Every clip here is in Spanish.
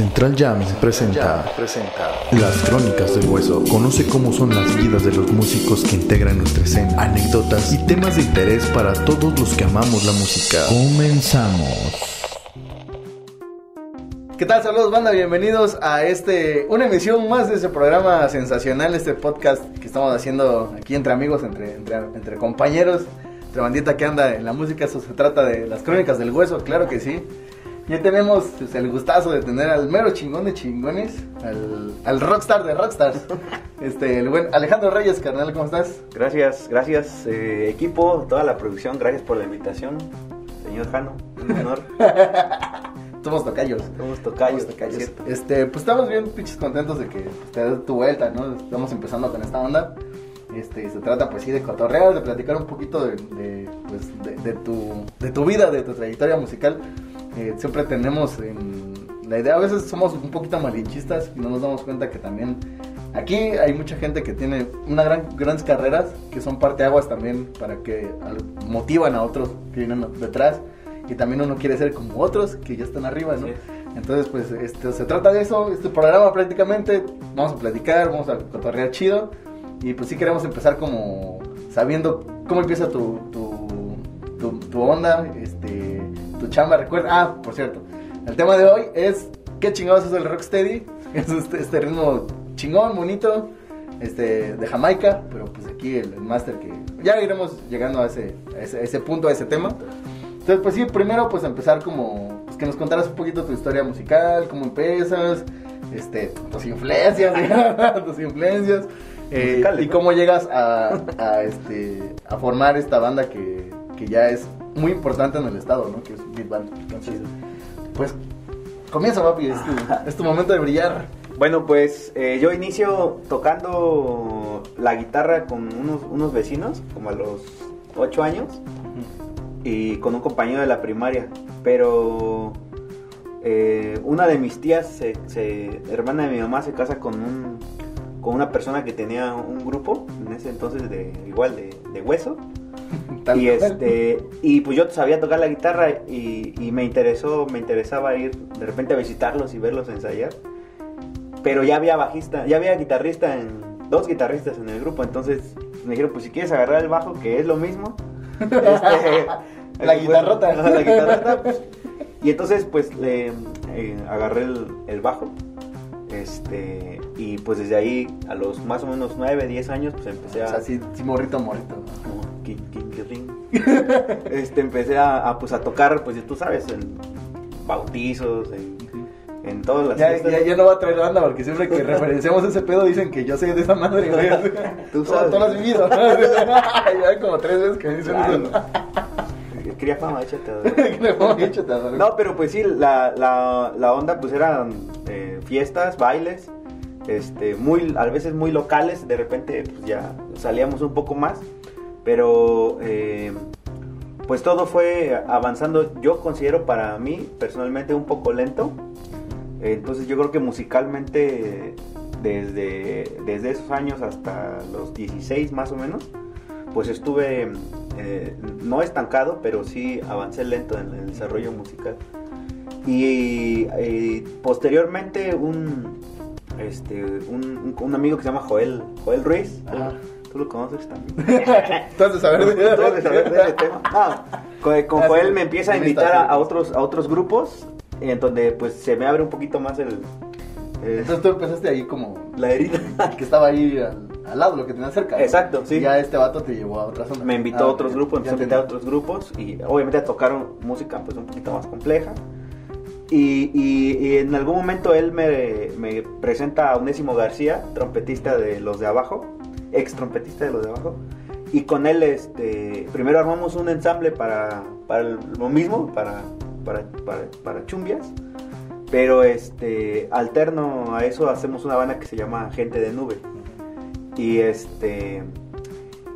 Central Jams presenta, Las Crónicas del Hueso. Conoce cómo son las vidas de los músicos que integran nuestra escena, anécdotas y temas de interés para todos los que amamos la música. Comenzamos. ¿Qué tal? Saludos, banda. Bienvenidos a este una emisión más de este programa sensacional, este podcast que estamos haciendo aquí entre amigos, entre, entre, entre compañeros, entre bandita que anda en la música. Eso se trata de las crónicas del hueso, claro que sí. Ya tenemos pues, el gustazo de tener al mero chingón de chingones, al, al rockstar de rockstars, este, el buen Alejandro Reyes, carnal, ¿cómo estás? Gracias, gracias eh, equipo, toda la producción, gracias por la invitación, señor Jano, un honor. Somos tocayos. Somos tocayos, Somos tocayos. Este, pues estamos bien pinches contentos de que te des tu vuelta, ¿no? Estamos empezando con esta onda. Este, se trata pues sí de cotorrear, de platicar un poquito de, de, pues, de, de tu, de tu vida, de tu trayectoria musical. Eh, siempre tenemos en la idea, a veces somos un poquito malinchistas y no nos damos cuenta que también aquí hay mucha gente que tiene una gran, grandes carreras que son parteaguas también para que motivan a otros que vienen detrás. Y también uno quiere ser como otros que ya están arriba, ¿no? Entonces, pues, este, se trata de eso, este programa prácticamente, vamos a platicar, vamos a cotorrear chido, y pues sí queremos empezar como sabiendo cómo empieza tu, tu, tu, tu onda, este, tu chamba, recuerda, ah, por cierto, el tema de hoy es, ¿qué chingados es el rocksteady? Es este, este ritmo chingón, bonito, este, de Jamaica, pero pues aquí el, el máster que, ya iremos llegando a ese, a ese, a ese punto, a ese tema. Entonces, pues sí, primero pues empezar como, pues que nos contaras un poquito tu historia musical, cómo empiezas, este, tus influencias, tus influencias, eh, y cómo llegas a, a, este, a formar esta banda que, que ya es muy importante en el estado, ¿no? Que es Beat Band. Entonces, pues, comienza, papi, es tu, es tu momento de brillar. Bueno, pues eh, yo inicio tocando la guitarra con unos, unos vecinos, como a los 8 años, y con un compañero de la primaria, pero eh, una de mis tías, se, se- hermana de mi mamá, se casa con un con una persona que tenía un grupo en ese entonces de igual de, de hueso Tal y este y pues yo sabía tocar la guitarra y, y me interesó me interesaba ir de repente a visitarlos y verlos ensayar. Pero ya había bajista ya había guitarrista en dos guitarristas en el grupo entonces me dijeron pues si quieres agarrar el bajo que es lo mismo este, La guitarrota. Ajá, la guitarrota pues, y entonces pues le eh, agarré el, el bajo. Este y pues desde ahí a los más o menos 9, 10 años pues empecé O a sea, sí, sí, morrito, morrito. este, empecé a, a, pues, a tocar, pues tú sabes, en bautizos, en, en todas las Ya, ya, ya no va a traer banda porque siempre que referenciamos ese pedo dicen que yo soy de esa madre, güey. Tú sabes. tú lo has vivido. ya como tres veces que me dicen Claro. eso. Quería fama, échate. No, pero pues sí, la, la, la onda pues eran eh, fiestas, bailes, este, muy, a veces muy locales, de repente pues ya salíamos un poco más, pero eh, pues todo fue avanzando, yo considero para mí personalmente un poco lento, entonces yo creo que musicalmente desde, desde esos años hasta los 16 más o menos, pues estuve eh, no estancado, pero sí avancé lento en el desarrollo musical. Y eh, posteriormente un, este, un, un- amigo que se llama Joel, Joel Ruiz. Tú lo conoces también. Entonces, a ver, Tú debes de saber de ese tema. Ah, con, Ah, Joel me empieza a invitar a, a otros, a otros grupos, en donde pues se me abre un poquito más el... eh, Entonces tú empezaste ahí como la herida. que estaba ahí al, al lado, lo que tenía cerca. ¿no? Exacto, sí. Y ya este vato te llevó a otra zona. me invitó Ah, a otros ok. grupos, Ya empecé a invitar a otros grupos y obviamente a tocar música pues un poquito más compleja. Y, y- y en algún momento él me, me presenta a Onésimo García, trompetista de los de abajo, ex trompetista de los de abajo. Y con él este, primero armamos un ensamble para, para lo mismo, para, para, para, chumbias. Pero este, alterno a eso hacemos una banda que se llama Gente de Nube. Y este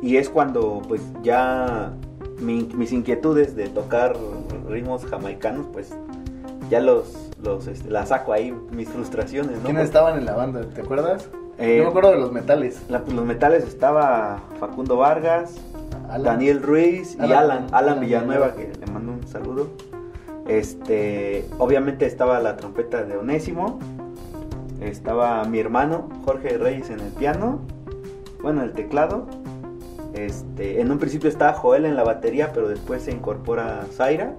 y es cuando pues ya mi- mis inquietudes de tocar ritmos jamaicanos pues ya los los este, las saco ahí mis frustraciones, ¿no? ¿Quiénes estaban en la banda? ¿Te acuerdas? Eh, Yo me acuerdo de los metales. La- pues, los metales estaba Facundo Vargas, Alan. Daniel Ruiz y Alan- Alan, Alan, Alan Villanueva, Villanueva. que le mando un saludo. Este, obviamente estaba la trompeta de Onésimo, estaba mi hermano Jorge Reyes en el piano, bueno, el teclado. Este, en un principio estaba Joel en la batería, pero después se incorpora Zaira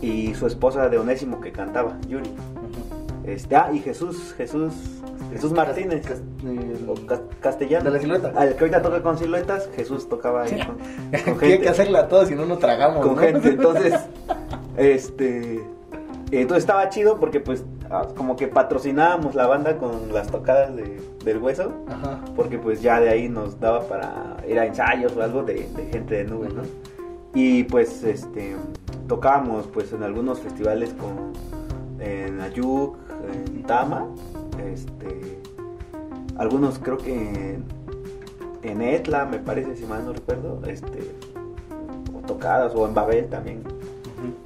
y su esposa de Onésimo que cantaba, Yuri. Este, ah, y Jesús, Jesús, Jesús Martínez, o Cas- castellano. De la silueta. Al que ahorita toca con siluetas, Jesús tocaba ahí con, con Tiene que hacerla todos si no nos tragamos. con ¿no? gente. Entonces, este. Entonces estaba chido porque, pues, ah, como que patrocinábamos la banda con las tocadas de, del hueso. Ajá. Porque, pues, ya de ahí nos daba para ir a ensayos o algo de, de gente de nube, ¿no? Y, pues, este. Tocábamos, pues, en algunos festivales con. En Ayuk, en Tama. Este. Algunos, creo que. En, Etla, me parece, si mal no recuerdo. Este o tocadas o en Babel también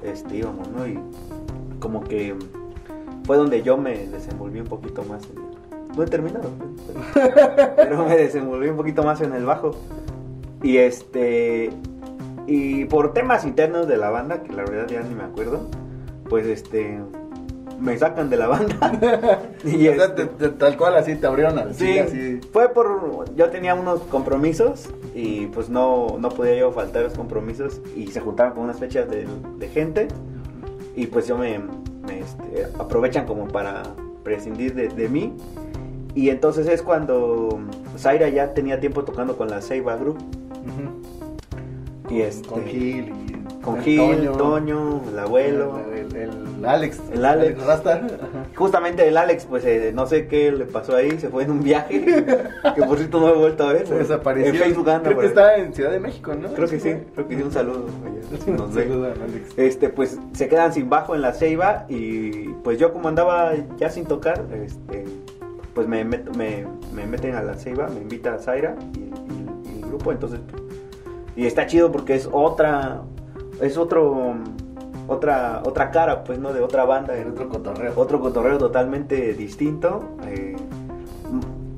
este íbamos no y como que fue donde yo me desenvolví un poquito más en- no he terminado pero, pero me desenvolví un poquito más en el bajo y este y por temas internos de la banda que la verdad ya ni me acuerdo pues este me sacan de la banda y O sea, este, te- te- tal cual así te abrieron al Sí, así. fue por. Yo tenía unos compromisos y pues no, no podía yo faltar los compromisos y se juntaban con unas fechas de, de gente y pues yo me. me, este, aprovechan como para prescindir de, de mí y entonces es cuando Zaira ya tenía tiempo tocando con la Seiba Group y este. Con Gil con el Gil, Toño, el abuelo. El, el- el Alex. El Alex. Rasta. Justamente el Alex, pues eh, no sé qué le pasó ahí, se fue en un viaje que por cierto no he vuelto a ver. Se desapareció. En Facebook anda Creo que está en Ciudad de México, ¿no? Creo que sí, creo que sí, un saludo. oye, nos ve. saludo al Alex. Este, pues se quedan sin bajo en la ceiba y pues yo como andaba ya sin tocar, este, pues me, meto- me, me meten a la ceiba, me invita a Zaira y, y- y el grupo, entonces, y está chido porque es otra, es otro, otra, otra cara, pues, ¿no? De otra banda, El otro cotorreo. otro cotorreo totalmente distinto, eh,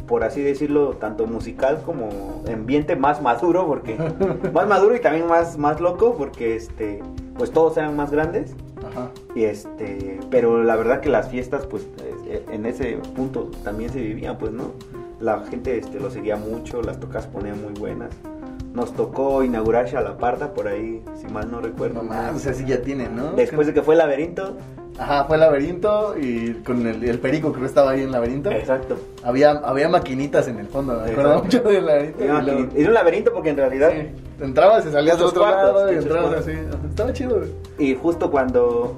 por así decirlo, tanto musical como ambiente más maduro, porque más maduro y también más, más loco, porque este, pues todos eran más grandes. Ajá. Y este, pero la verdad que las fiestas, pues eh, en ese punto también se vivían, pues, ¿no? La gente este, lo seguía mucho, las tocas ponían muy buenas. Nos tocó inaugurar Chalaparta por ahí, si mal no recuerdo. No mames, o sea, sí ya tienen, ¿no? Después de que fue el laberinto. Ajá, fue el laberinto y con el, el perico creo que estaba ahí en el laberinto. Exacto. Había, había maquinitas en el fondo, me acuerdo mucho del laberinto. Era luego- era un laberinto porque en realidad Sí, entrabas y salías del Muchos otro cuartos, lado y entrabas así. Estaba chido, güey. Y justo cuando,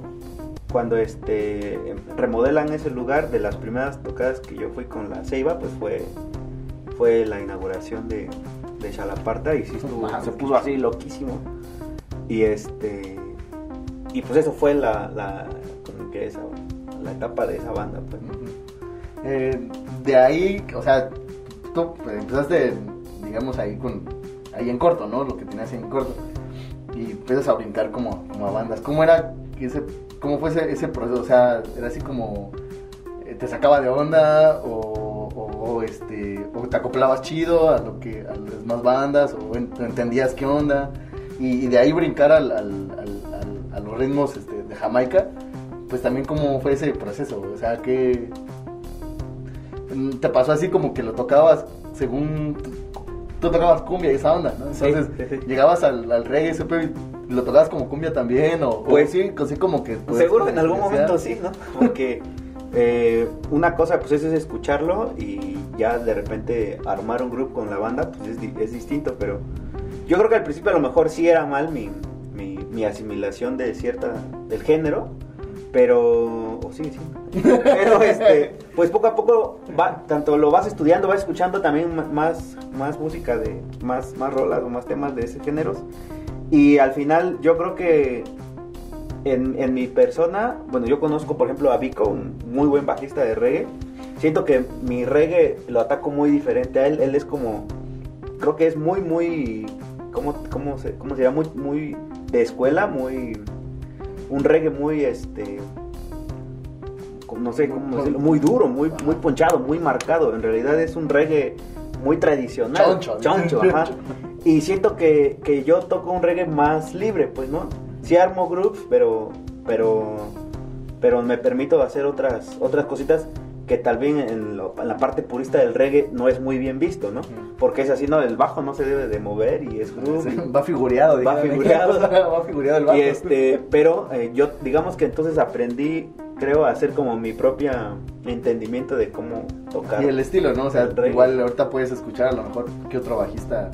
cuando este, remodelan ese lugar, de las primeras tocadas que yo fui con la Ceiba, pues fue, fue la inauguración de, de Chalaparta y sí estuvo- se puso así loquísimo. Y este y pues eso fue la, la, como que esa, la etapa de esa banda. Pues. Eh, de ahí, o sea, tú empezaste, digamos, ahí con ahí en corto, ¿no? Lo que tenías en corto. Y empiezas a brincar como, como a bandas. ¿Cómo era ese, cómo fue ese, ese proceso? O sea, era así como eh, te sacaba de onda o, o, este o te acoplabas chido a lo que a las más bandas o en- entendías qué onda y, y de ahí brincar al, al- a los ritmos este, de Jamaica pues también cómo fue ese proceso o sea que mm, te pasó así como que lo tocabas según tú, tocabas cumbia y esa onda ¿no? Entonces sí, sí. llegabas al, al reggae y lo tocabas como cumbia también o Pues- o sí así como que pues, Seguro en algún momento sí, ¿no? Porque eh, una cosa pues es escucharlo y ya de repente armar un grupo con la banda pues es, es distinto, pero yo creo que al principio a lo mejor sí era mal mi, mi, mi asimilación de cierta, del género, pero, o sí, sí, pero este, pues poco a poco va, tanto lo vas estudiando, vas escuchando también más, más música de, más, más rolas o más temas de ese género y al final yo creo que en, en mi persona, bueno, yo conozco, por ejemplo, a Vico, un muy buen bajista de reggae. Siento que mi reggae lo ataco muy diferente a él. Él es como, creo que es muy, muy, ¿cómo, cómo, se, cómo se llama? Muy, muy de escuela, muy, un reggae muy, este, no sé cómo decirlo, muy duro, muy, muy ponchado, muy marcado. En realidad es un reggae muy tradicional. Choncho. Choncho, ajá. Y siento que, que yo toco un reggae más libre, pues, ¿no? Sí armo groups, pero pero, pero me permito hacer otras, otras cositas que tal vez en, la parte purista del reggae no es muy bien visto, ¿no? Porque es así, no, el bajo no se debe de mover y es groove. va figureado, Va figureado. va figureado el bajo. Y este, pero eh, yo, digamos que entonces aprendí, creo, a hacer como mi propia entendimiento de cómo tocar. Y el estilo, ¿no? O sea, igual ahorita puedes escuchar a lo mejor que otro bajista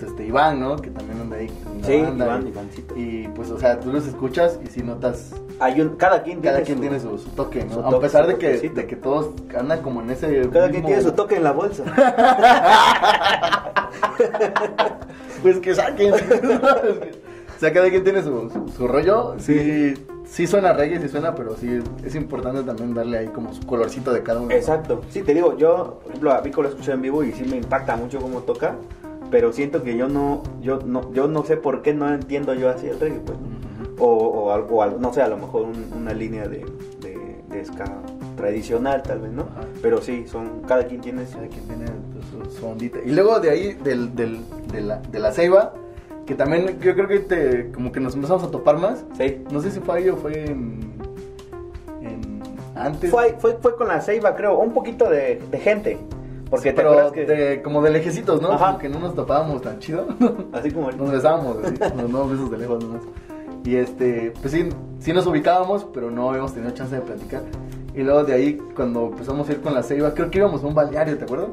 pues este Iván, ¿no? Que también anda ahí la sí, Iván, y, Ivancito. Y pues, o sea, tú los escuchas y si notas... Hay un, cada quien cada tiene, quien su, tiene su, toque, ¿no? a pesar de que, de que todos andan como en ese... Cada quien tiene su toque en la bolsa. pues que saquen. o sea, cada quien tiene su, su, rollo. Sí, sí suena reggae, sí suena, pero sí es importante también darle ahí como su colorcito de cada uno. Exacto. Sí, te digo, yo, por ejemplo, a Vico lo escuché en vivo y sí me impacta mucho cómo toca pero siento que yo no, yo no, yo no sé por qué no entiendo yo así el reggae, pues, o, o, algo, no sé, a lo mejor una línea de, de, ska tradicional, tal vez, ¿no? Pero sí, son, cada quien tiene, cada quien tiene su, ondita. Y luego de ahí, del, del, de, la, de la ceiba, que también yo creo que te, como que nos empezamos a topar más. Sí. No sé si fue ahí o fue en, antes. Fue, fue, fue con la ceiba, creo, un poquito de, de gente. Porque pero de, como de lejecitos, ¿no? Como que no nos topábamos tan chido. Así como Nos besábamos, así, nos dábamos besos de lejos nomás. Y este, pues sí, sí nos ubicábamos, pero no habíamos tenido chance de platicar. Y luego de ahí, cuando empezamos a ir con la ceiba, creo que íbamos a un balneario, ¿te acuerdas?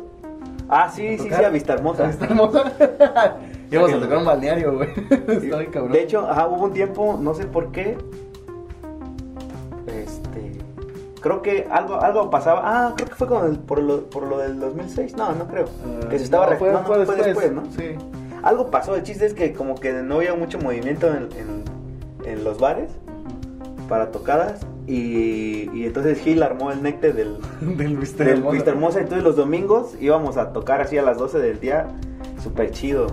Ah, sí, sí, sí, a Vista Hermosa. A Vista Hermosa. íbamos a tocar un balneario, güey. Está bien cabrón. De hecho, ajá, hubo un tiempo, no sé por qué, creo que algo algo pasaba. Ah, creo que fue con el, por, lo, por lo del 2006. No, no creo. Uh, que se estaba no, fue, no, fue, después, después, ¿no? Sí. Algo pasó. El chiste es que como que no había mucho movimiento en, en, en los bares para tocadas. Y, y, entonces Gil armó el necte del, del Mister Hermosa. Hermosa. Entonces los domingos íbamos a tocar así a las 12 del día. Súper chido.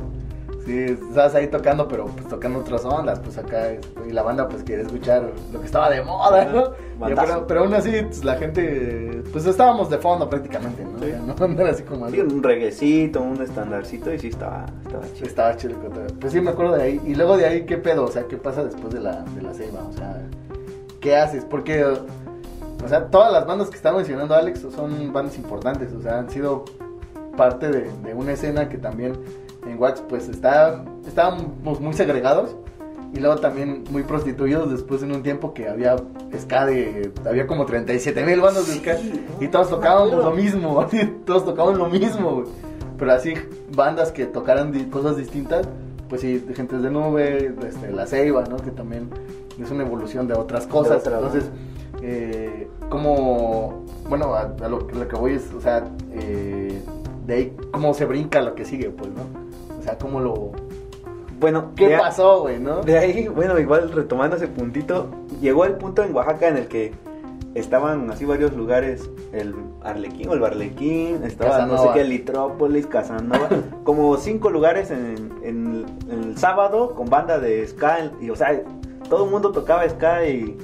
Sí, estabas ahí tocando, pero pues tocando otras ondas, pues acá, y la banda pues quiere escuchar lo que estaba de moda, ¿no? pero, pero, aún así, pues, la gente, pues estábamos de fondo prácticamente, ¿no? Sí. no así como sí, un reguecito, un estandarcito, y sí estaba, estaba chido. Estaba chido. Pues sí, me acuerdo de ahí. Y luego de ahí, ¿qué pedo? O sea, ¿qué pasa después de la, de la ceiba? O sea, ¿qué haces? Porque, o sea, todas las bandas que está mencionando Alex son bandas importantes, o sea, han sido parte de, de una escena que también en Wax pues está, estábamos muy segregados y luego también muy prostituidos después en un tiempo que había ska de, había como 37 mil bandas de ska y todos tocábamos lo mismo, todos tocaban lo mismo, pero así bandas que tocaran cosas distintas, pues sí, gente de nube, este, la ceiba, ¿no? Que también es una evolución de otras cosas, entonces, eh, como, bueno, a, lo, que voy es, o sea, eh, de ahí cómo se brinca lo que sigue, pues, ¿no? O sea, ¿cómo lo...? Bueno, ¿qué pasó, güey, no? De ahí, bueno, igual retomando ese puntito, llegó el punto en Oaxaca en el que estaban así varios lugares, el Arlequín o el Barlequín, estaba no sé qué, Litrópolis, Casanova, como cinco lugares en, el sábado con banda de ska, y o sea, todo el mundo tocaba ska y,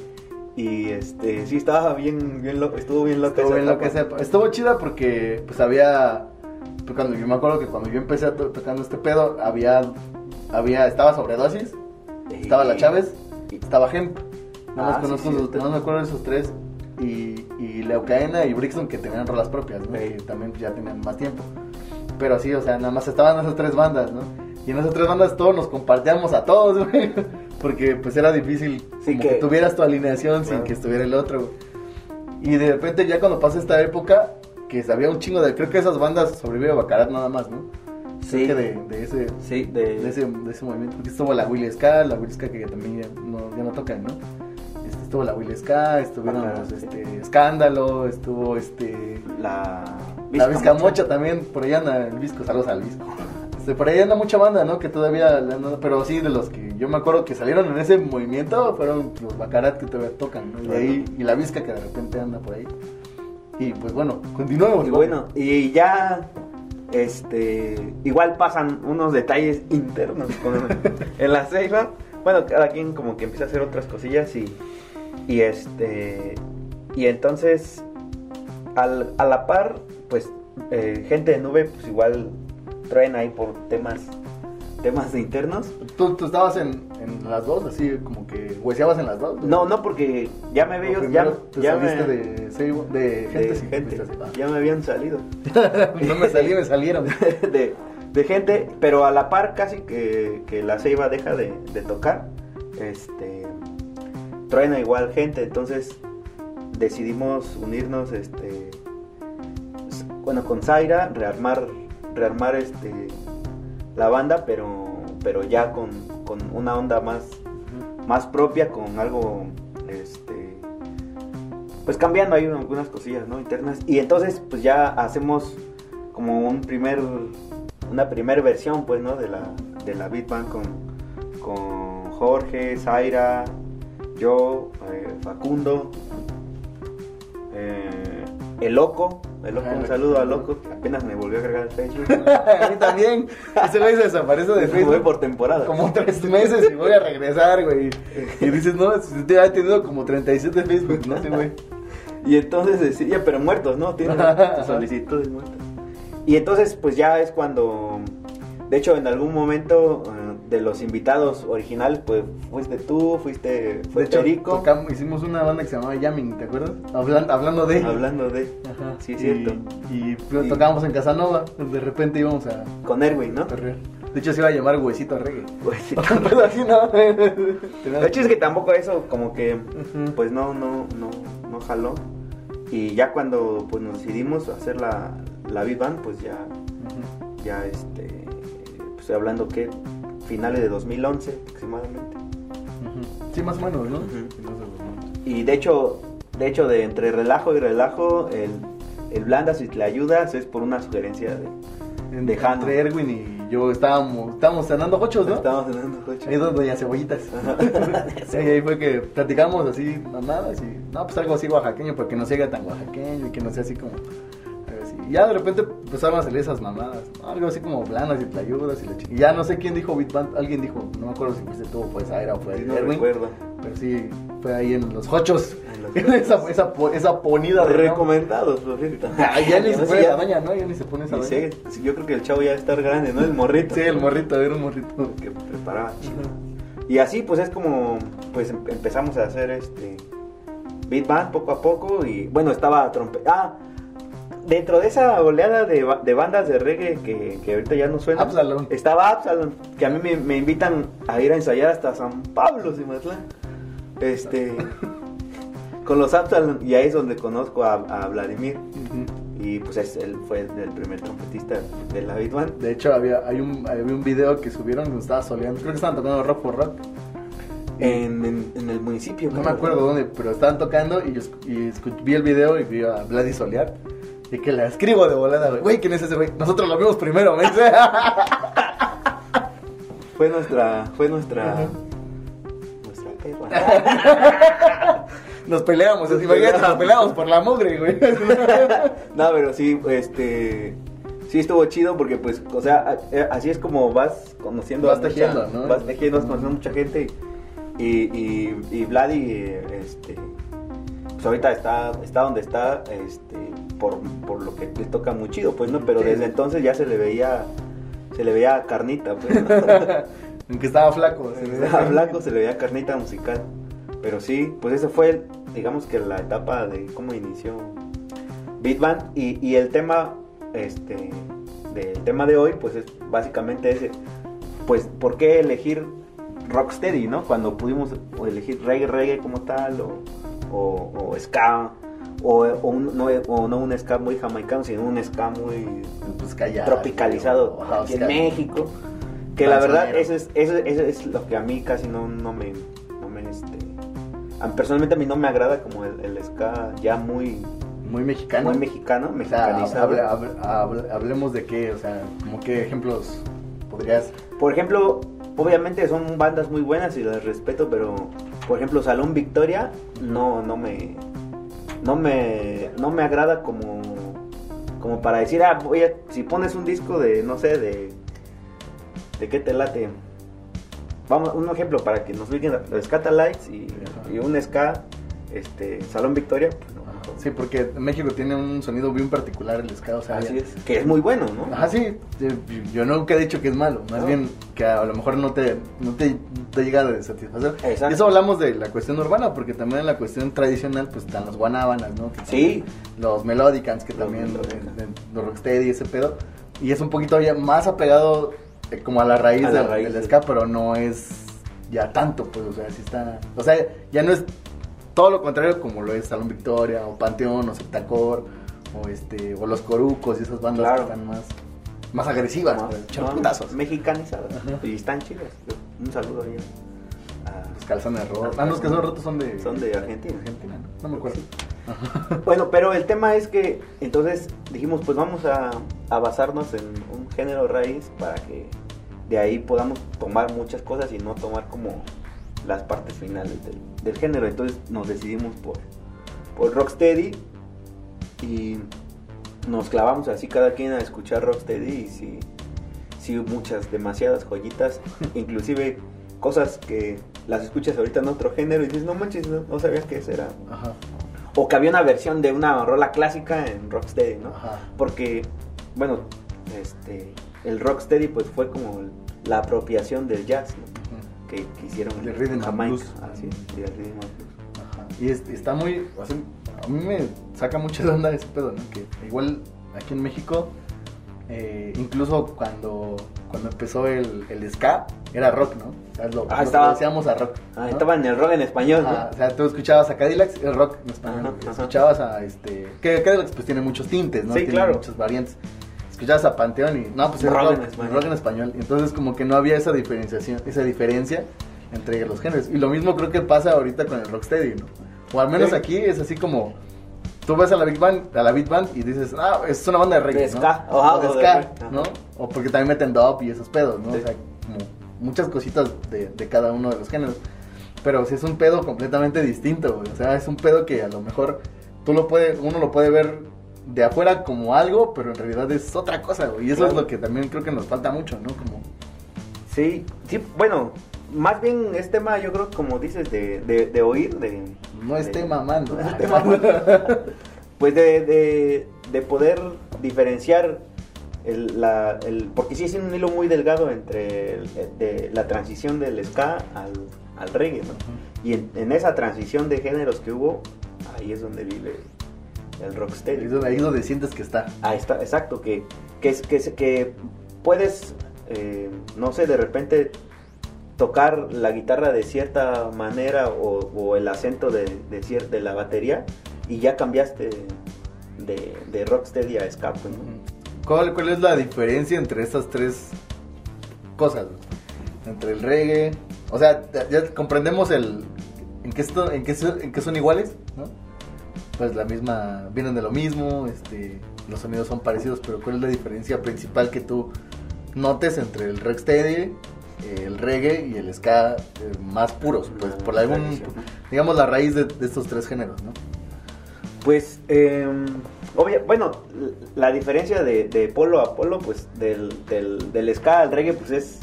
y este, sí estaba bien, bien loco, estuvo bien loco. Estuvo bien loco, estuvo chida porque pues había cuando yo me acuerdo que cuando yo empecé tocando este pedo, había, había, estaba sobredosis, estaba la Chávez, estaba Hemp. No, ah, conozco no me acuerdo de esos tres. Y, y Leucaena y Brixton que tenían rolas propias, ¿no? que también ya tenían más tiempo. Pero sí, o sea, nada más estaban esas tres bandas, ¿no? Y en esas tres bandas todos nos compartíamos a todos, güey. Porque pues era difícil que... tuvieras tu alineación sin que estuviera el otro, Y de repente ya cuando pasa esta época, que había un chingo de. Creo que esas bandas sobrevivió Bacarat nada más, ¿no? Sí. Creo que de, de, ese, sí, de... de... ese, de ese movimiento. Porque estuvo la Willy Ska, la Willy Ska que también ya no, ya no tocan, ¿no? Este, estuvo la Willy Ska, estuvieron los este, Escándalo, estuvo este. La. La Vizca Mocha también, por allá anda el Visco, saludos al Visco. Este, por ahí anda mucha banda, ¿no? Que todavía, pero sí, de los que yo me acuerdo que salieron en ese movimiento fueron los Bacarat que todavía tocan, ¿no? Y, ahí, y la Vizca que de repente anda por ahí. Y pues bueno, continuemos. Y bueno, y ya este igual pasan unos detalles internos en la ceiba. Bueno, cada quien como que empieza a hacer otras cosillas y, y este y entonces al, a la par, pues eh, gente de nube, pues igual traen ahí por temas temas internos. Tú, tú estabas en, en las dos, así como que hueseabas en las dos. No, no, porque ya me. O Ya, te ya me, saliste de, Seibo- de gente, de sí, gente. fuiste así, Ya me habían salido. no me salí, me salieron. de, de gente, pero a la par casi que, que la ceiba deja de, de tocar, este, traen a igual gente, entonces decidimos unirnos, este, bueno, con Zaira, rearmar, rearmar este, la banda, pero, pero ya con, con una onda más, más propia, con algo, este, pues cambiando ahí algunas cosillas, ¿no? Internas. Y entonces, pues ya hacemos como un primer, una primer versión, pues, ¿no? De la, de la Beat Band con, con Jorge, Zaira, yo, eh, Facundo, eh, El Loco. El Loco, un saludo al Loco, que apenas me volvió a agregar el Facebook. a mí también. Ese güey se desaparece de Voy Facebook por temporada. como tres meses y voy a regresar, güey. Y dices, no, te ha tenido como 37 Facebook, no güey. Y entonces decía, pero muertos, ¿no? Tienen solicitudes muertas. Y entonces, pues ya es cuando, de hecho, en algún momento de los invitados originales, pues fuiste tú, fuiste, fue De hecho, hicimos una banda que se llamaba Yamming, ¿te acuerdas? Hablan- hablando de. hablando de, Ajá. sí, cierto, Y, pues, Y- tocábamos en Casanova. De repente íbamos a con Erwin, ¿no? perrear. De hecho, se iba a llamar Huesito Reggae. Pues, sí. Pero así no. De hecho es que tampoco eso como que pues no no no no jaló y ya cuando pues nos decidimos hacer la la Big Band pues ya ya este pues hablando que finales de 2011 aproximadamente. Sí, más o menos, ¿no? Y de hecho de hecho de entre relajo y relajo el el blanda si le ayudas es por una sugerencia de En- De Jano. Entre Erwin y yo estábamos, estábamos cenando hochos, ¿no? estamos cenando coche. Ahí donde doña cebollitas. Sí, ahí fue que platicamos así, mamadas y no, pues algo así oaxaqueño, pero que no sea tan oaxaqueño y que no sea así como. Ya de repente empezaron a salir esas mamadas, ¿no? algo así como blanas y tlayudas y la chi- Y ya no sé quién dijo Beat Band, alguien dijo, no me acuerdo si fuiste tú o fue Zaira o fue Sí, no Erwin, recuerdo pero sí, fue ahí en los hochos, esa, esa, esa ponida de. recomendados cierto Ah, ya ni se No pone esa doña, ¿no? Ya ni se pone esa sí, yo creo que el chavo ya va a estar grande no el morrito Sí, el morrito, era un morrito. que preparaba chido. Y así pues es como pues em- empezamos a hacer este beat band poco a poco y bueno estaba trompe ah dentro de esa oleada de, ba- de bandas de reggae que, que ahorita ya no suena estaba Absalom que a mí me, me invitan a ir a ensayar hasta San Pablo Cimatlán este con los Absalom y ahí es donde conozco a, a Vladimir y pues es- él fue el primer trompetista de la beat band De hecho, había, hay un, había un video que subieron donde estaba soleando. Creo que estaban tocando rock por rock. en, en- en el municipio No me acuerdo dónde, pero estaban tocando y yo y vi el video y vi a Vladi solear. Y que la escribo de volada, güey. Güey, ¿quién es ese güey? Nosotros lo vimos primero, me dice. Fue nuestra, fue nuestra, Ajá. nuestra perra. Nos peleamos, Nos así, imagínate, nos peleamos. por la mugre, güey. no, pero sí, este, sí estuvo chido porque pues, o sea, eh, así es como vas conociendo Vas tejiendo, ¿no? Vas tejiendo, vas conociendo mucha gente y, y, y Vladi, este, pues ahorita está, está donde está, este, por, por lo que le toca muy chido, pues, ¿no? Pero Sí. desde entonces ya se le veía, se le veía carnita, pues, ¿no? Aunque estaba flaco. se A Blanco se le veía carnita musical. Pero sí, pues eso fue, digamos que la etapa de cómo inició Beat Band. Y, y el tema, este, del tema de hoy, pues es básicamente ese. Pues, ¿por qué elegir Rocksteady, no? Cuando pudimos elegir reggae, reggae como tal, o, o, o ska, o, o un- no, o no un ska muy jamaicano, sino un ska muy Pues callado. tropicalizado o aquí en. México. Que la verdad, eso es, eso, eso es lo que a mí casi no, no me. No me este, a mí personalmente a mí no me agrada como el, el ska ya muy, Muy mexicano. muy mexicano, O sea, mexicanizado. hable- hable- hable- hablemos de qué, o sea, como qué ejemplos podrías. Por ejemplo, obviamente son bandas muy buenas y las respeto, pero por ejemplo Salón Victoria no, no me. No me. No me agrada como. Como para decir, ah, voy a, si pones un disco de, no sé, de. ¿De qué te late? Vamos, un ejemplo para que nos ubiquen los Scatalites y, un ska, este, Salón Victoria, pues Sí, porque México tiene un sonido bien particular el ska, o sea, Así es, que es muy bueno, ¿no? Ajá, sí, yo nunca he dicho que es malo, más No. bien que a lo mejor no te, no te, te llega a satisfacer. Exacto. Y eso hablamos de la cuestión urbana, porque también en la cuestión tradicional, pues están los guanábanas, ¿no? Que Sí. Los melodicans, que Los también, los rocksteady y ese pedo. Y es un poquito ya más apegado eh, como a la raíz, A la del, raíz, del sí. ska, pero no es ya tanto, pues, o sea, sí está... O sea, ya no es todo lo contrario como lo es Salón Victoria, o Panteón, o Septacor, o este, o los Corucos y esas bandas Claro. que están más, más agresivas, Más- pues, no. Mexicanizadas. Ajá. Y están chidas. Un saludo ahí. a- Los calzones rotos. Ah, los calzones rotos son de... Son de Argentina. Argentina, ¿no? No me acuerdo. Bueno, pero el tema es que entonces dijimos, pues vamos a, a basarnos en un género raíz para que de ahí podamos tomar muchas cosas y no tomar como las partes finales del, del género. Entonces nos decidimos por, por Rocksteady y nos clavamos así cada quien a escuchar Rocksteady y sí, sí muchas, demasiadas joyitas, inclusive cosas que las escuchas ahorita en otro género y dices, no manches, no, no sabía que eso era Ajá, o que había una versión de una rola clásica en Rocksteady, ¿no? ajá. Porque, bueno, este, el Rocksteady pues fue como la apropiación del jazz, ¿no? Que, que hicieron en rhythm. Así es, y el rhythm blues. Ajá. Y es- está muy. o sea, a mí me saca mucho de onda ese pedo, ¿no? Que igual aquí en México, eh, incluso cuando, cuando empezó el, el ska, era rock, ¿no? O sea, lo, Ah, estaba- decíamos a rock. Ah, ¿no? estaba en el rock en español, Ajá, ¿no? o sea, tú escuchabas a Cadillacs, es rock en español. Ajá, ajá. Escuchabas a este. Que Cadillacs pues tiene muchos tintes, ¿no? Sí, tiene claro. muchas variantes. Escuchabas a Panteón y. No, pues es Rock rock, en español. rock en español. Entonces, como que no había esa diferenciación, esa diferencia entre los géneros. Y lo mismo creo que pasa ahorita con el Rocksteady, ¿no? O al menos Sí. aquí es así como. Tú vas a la Big Band, a la Big Band y dices, ah, es una banda de reggae, De ¿no? ska, o de o de ska, reggae, ajá. ¿no? O porque también meten dub y esos pedos, ¿no? Sí. O sea, como muchas cositas de, de cada uno de los géneros. Pero si es un pedo completamente distinto, güey. O sea, es un pedo que a lo mejor tú lo puedes, uno lo puede ver de afuera como algo, pero en realidad es otra cosa, güey. Y eso Claro. es lo que también creo que nos falta mucho, ¿no? Como, Sí, sí, bueno, más bien es tema, yo creo, como dices, de, de, de oír, de... no de- esté mamando. No esté mamando. Pues de, de, de poder diferenciar el, la, el, porque sí es un hilo muy delgado entre el- de la transición del ska al, al reggae, ¿no? Y en, en esa transición de géneros que hubo, ahí es donde vive el rocksteady. es donde- ahí es donde sientes que está. Ahí está, exacto, que, que, que, es- que puedes, eh, no sé, de repente tocar la guitarra de cierta manera o, o el acento de, de, cier- de la batería y ya cambiaste de, de rocksteady a ska, pues, ¿no? ¿Cuál, ¿Cuál es la diferencia entre estas tres cosas? Entre el reggae, o sea, ya, comprendemos el en qué, esto- en, qué, en qué son iguales, ¿no? Pues la misma, vienen de lo mismo, este, los sonidos son parecidos, pero ¿cuál es la diferencia principal que tú notes entre el rocksteady, el reggae y el ska eh, más puros? Pues por algún, digamos, la raíz de, de estos tres géneros, ¿no? Pues, eh, obvia- bueno, la diferencia de, de polo a polo, pues del, del, del ska al reggae, pues es,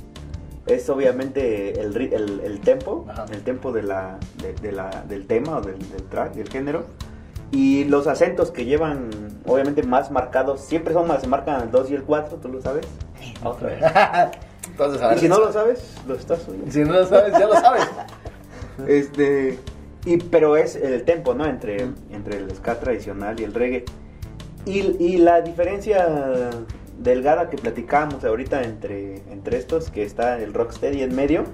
es obviamente el, el, el tempo, Ajá. el tempo de la, de, de la, del tema o del, del track, del género. Y los acentos que llevan, obviamente, más marcados, siempre son más, se marcan el 2 y el 4, ¿tú lo sabes? Otra vez. Entonces, a ver, Y si no lo sabes, lo estás oyendo. si no lo sabes, ya lo sabes. Este, y, pero es el tempo, ¿no? Entre, entre el ska tradicional y el reggae. Y, y la diferencia delgada que platicábamos ahorita entre, entre estos, que está el rocksteady en medio,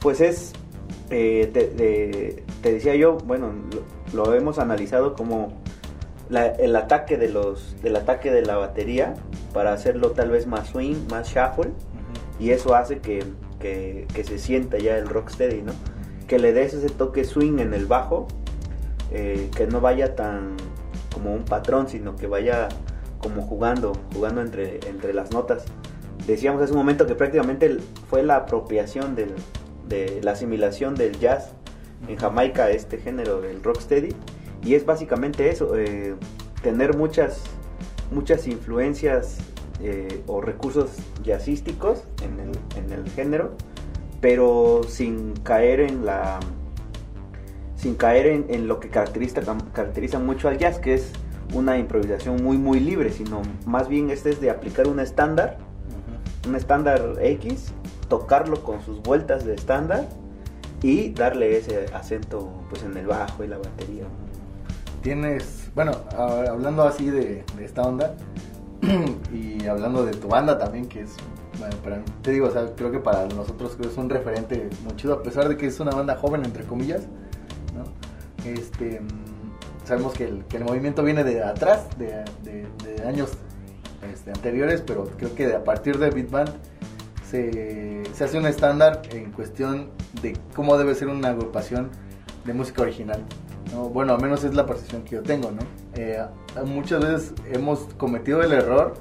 pues es, eh, te, de- te decía yo, bueno, lo, hemos analizado como la- el ataque de los, del ataque de la batería para hacerlo tal vez más swing, más shuffle, y eso hace que, que- que se sienta ya el rocksteady, ¿no? Que le des ese toque swing en el bajo, eh, que no vaya tan como un patrón, sino que vaya como jugando, jugando entre, entre las notas. Decíamos hace un momento que prácticamente fue la apropiación del, de la asimilación del jazz en Jamaica este género del rocksteady, y es básicamente eso, eh, tener muchas, muchas influencias eh, o recursos jazzísticos en el, en el género, pero sin caer en la sin caer en, en lo que caracteriza, caracteriza mucho al jazz, que es una improvisación muy muy libre, sino más bien este es de aplicar un estándar, un estándar X, tocarlo con sus vueltas de estándar y darle ese acento pues en el bajo y la batería. Tienes, bueno, hablando así de, esta onda y hablando de tu banda también, que es, bueno, te digo, o sea, creo que para nosotros es un referente muy chido, a pesar de que es una banda joven, entre comillas, ¿no? Este, mm, sabemos que el, que el movimiento viene de atrás, de, años este, anteriores, pero creo que a partir de Beat Band se, se hace un estándar en cuestión de cómo debe ser una agrupación de música original. ¿no? Bueno, al menos es la percepción que yo tengo, ¿no? Eh, muchas veces hemos cometido el error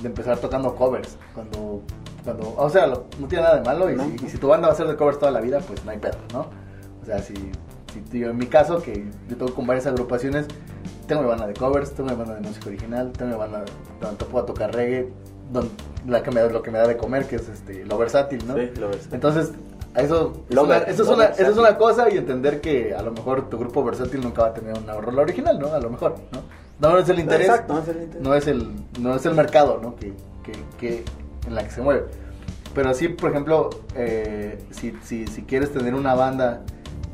de empezar tocando covers, cuando, cuando o sea, no tiene nada de malo y, No. si, y si tu banda va a ser de covers toda la vida, pues no hay pedo, ¿no? O sea, si, si yo en mi caso, que yo toco con varias agrupaciones, tengo mi banda de covers, tengo mi banda de música original, tengo mi banda donde puedo tocar reggae, don- la que me, lo que me da de comer, que es este, lo versátil, ¿no? Sí, lo ves. Entonces, a eso, es una, eso, es una, eso es versátil. una cosa y entender que a lo mejor tu grupo versátil nunca va a tener una rola original, ¿no? A lo mejor, ¿no? No es el interés, Exacto, no es el interés. no es el, no es el mercado, ¿no? Que, que, que en la que se mueve. Pero sí, por ejemplo, eh, si, si, si quieres tener una banda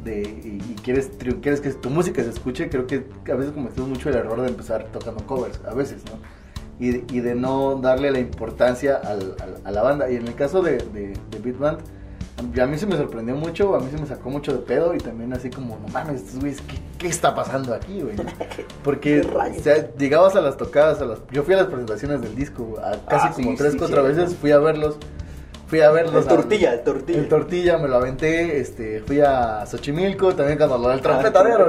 de, y, y quieres, quieres que tu música se escuche, creo que a veces cometemos mucho el error de empezar tocando covers, a veces, ¿no? Y, de- y de no darle la importancia al- al- a la banda. Y en el caso de, de, de Beat Band, a mí se me sorprendió mucho, a mí se me sacó mucho de pedo y también así como, no mames, estos güeyes, ¿qué, qué está pasando aquí, güey? Porque llegabas a las tocadas, a las, yo fui a las presentaciones del disco, a casi Ah, como sí, tres, sí, cuatro sí. veces, fui a verlos, fui a verlos. El a- tortilla, el tortilla. El tortilla, me lo aventé, este, fui a Xochimilco, también cuando lo del Ah, trompetadero,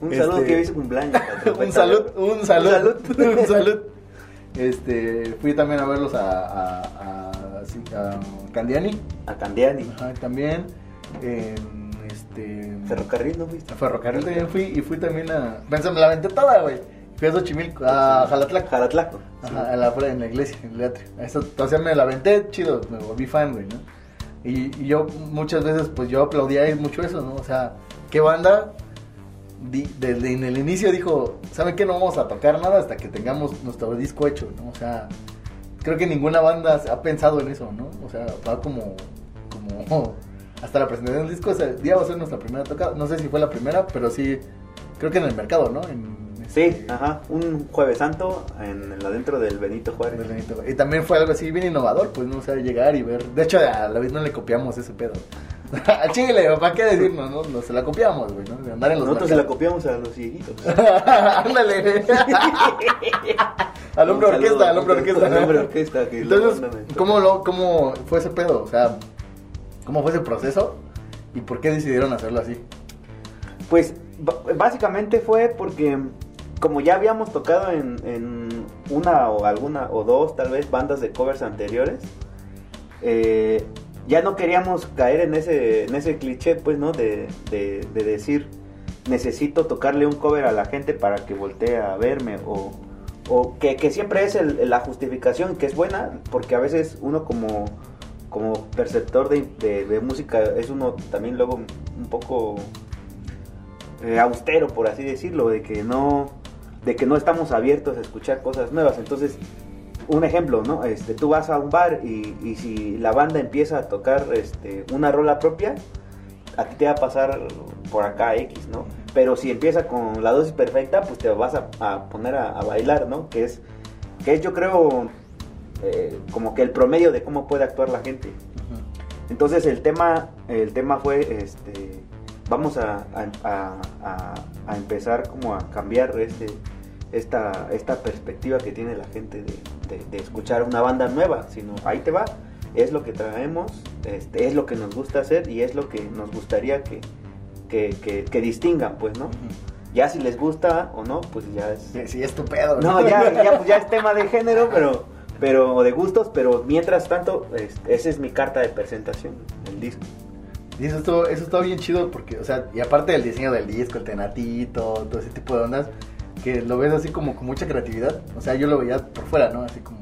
Un Este, saludo que hoy es su cumpleaños. un salud, un salud, Un salud. un salud. Este, fui también a verlos a, a, a, a Candiani, A Candiani. ajá, también, en este... Ferrocarril, ¿no viste? a Ferrocarril también fui y fui también a... Pensé, me la aventé toda, güey. Fui a Xochimilco, a Jalatlac. Jalatlaco. Ajá, en la, en la iglesia, en el atrio. Eso, o sea, me la aventé, chido, me volví fan, güey, ¿no? Y, y yo muchas veces, pues yo aplaudía mucho eso, ¿no? O sea, ¿qué banda? Desde en el inicio dijo, ¿saben qué? No vamos a tocar nada hasta que tengamos nuestro disco hecho, ¿no? O sea, creo que ninguna banda ha pensado en eso, ¿no? O sea, va como, como, hasta la presentación del disco, ese día va a ser nuestra primera tocada. No sé si fue la primera, pero sí, creo que en el mercado, ¿no? En, Sí, este, ajá. Un Jueves Santo en, en adentro del Benito Juárez. Del Benito. Y también fue algo así bien innovador, pues, ¿no? O sea, llegar y ver. De hecho, a la vez no le copiamos ese pedo. a Chile, ¿para qué decirnos, no? No se la copiamos, güey, ¿no? De andar en los Nosotros se la copiamos a los cieguitos. Ándale. al hombre Un saludo, orquesta, al hombre orquesta. Al hombre orquesta. Que Entonces, ¿cómo, lo, ¿cómo fue ese pedo? O sea, ¿cómo fue ese proceso? ¿Y por qué decidieron hacerlo así? Pues básicamente fue porque como ya habíamos tocado en, en una o alguna o dos tal vez bandas de covers anteriores, eh, ya no queríamos caer en ese, en ese cliché pues no de, de- de decir necesito tocarle un cover a la gente para que voltee a verme o, o que, que siempre es la justificación que es buena porque a veces uno como como perceptor de, de- de música es uno también luego un poco eh, austero, por así decirlo, de que no de que no estamos abiertos a escuchar cosas nuevas. Entonces, un ejemplo, ¿no? Este, tú vas a un bar y, y si la banda empieza a tocar este, una rola propia, a ti te va a pasar por acá X, ¿no? Pero si empieza con la dosis perfecta, pues te vas a, a poner a, a bailar, ¿no? Que es, que es yo creo, eh, como que el promedio de cómo puede actuar la gente. Entonces el tema, el tema fue, este, vamos a, a- a- a- a empezar como a cambiar este, esta, esta perspectiva que tiene la gente de, de- de escuchar una banda nueva, sino ahí te va, es lo que traemos, este, es lo que nos gusta hacer y es lo que nos gustaría que, que, que- que distingan, pues, ¿no? Ya si les gusta o no, pues ya es... Sí, sí, es tu pedo. No, ya, ya, pues ya es tema de género, pero, pero o de gustos, pero mientras tanto, es- esa es mi carta de presentación, el disco. Y eso estuvo, eso estuvo bien chido porque, o sea, y aparte del diseño del disco, el tenatito, todo ese tipo de ondas, que lo ves así como con mucha creatividad. O sea, yo lo veía por fuera, ¿no? Así como...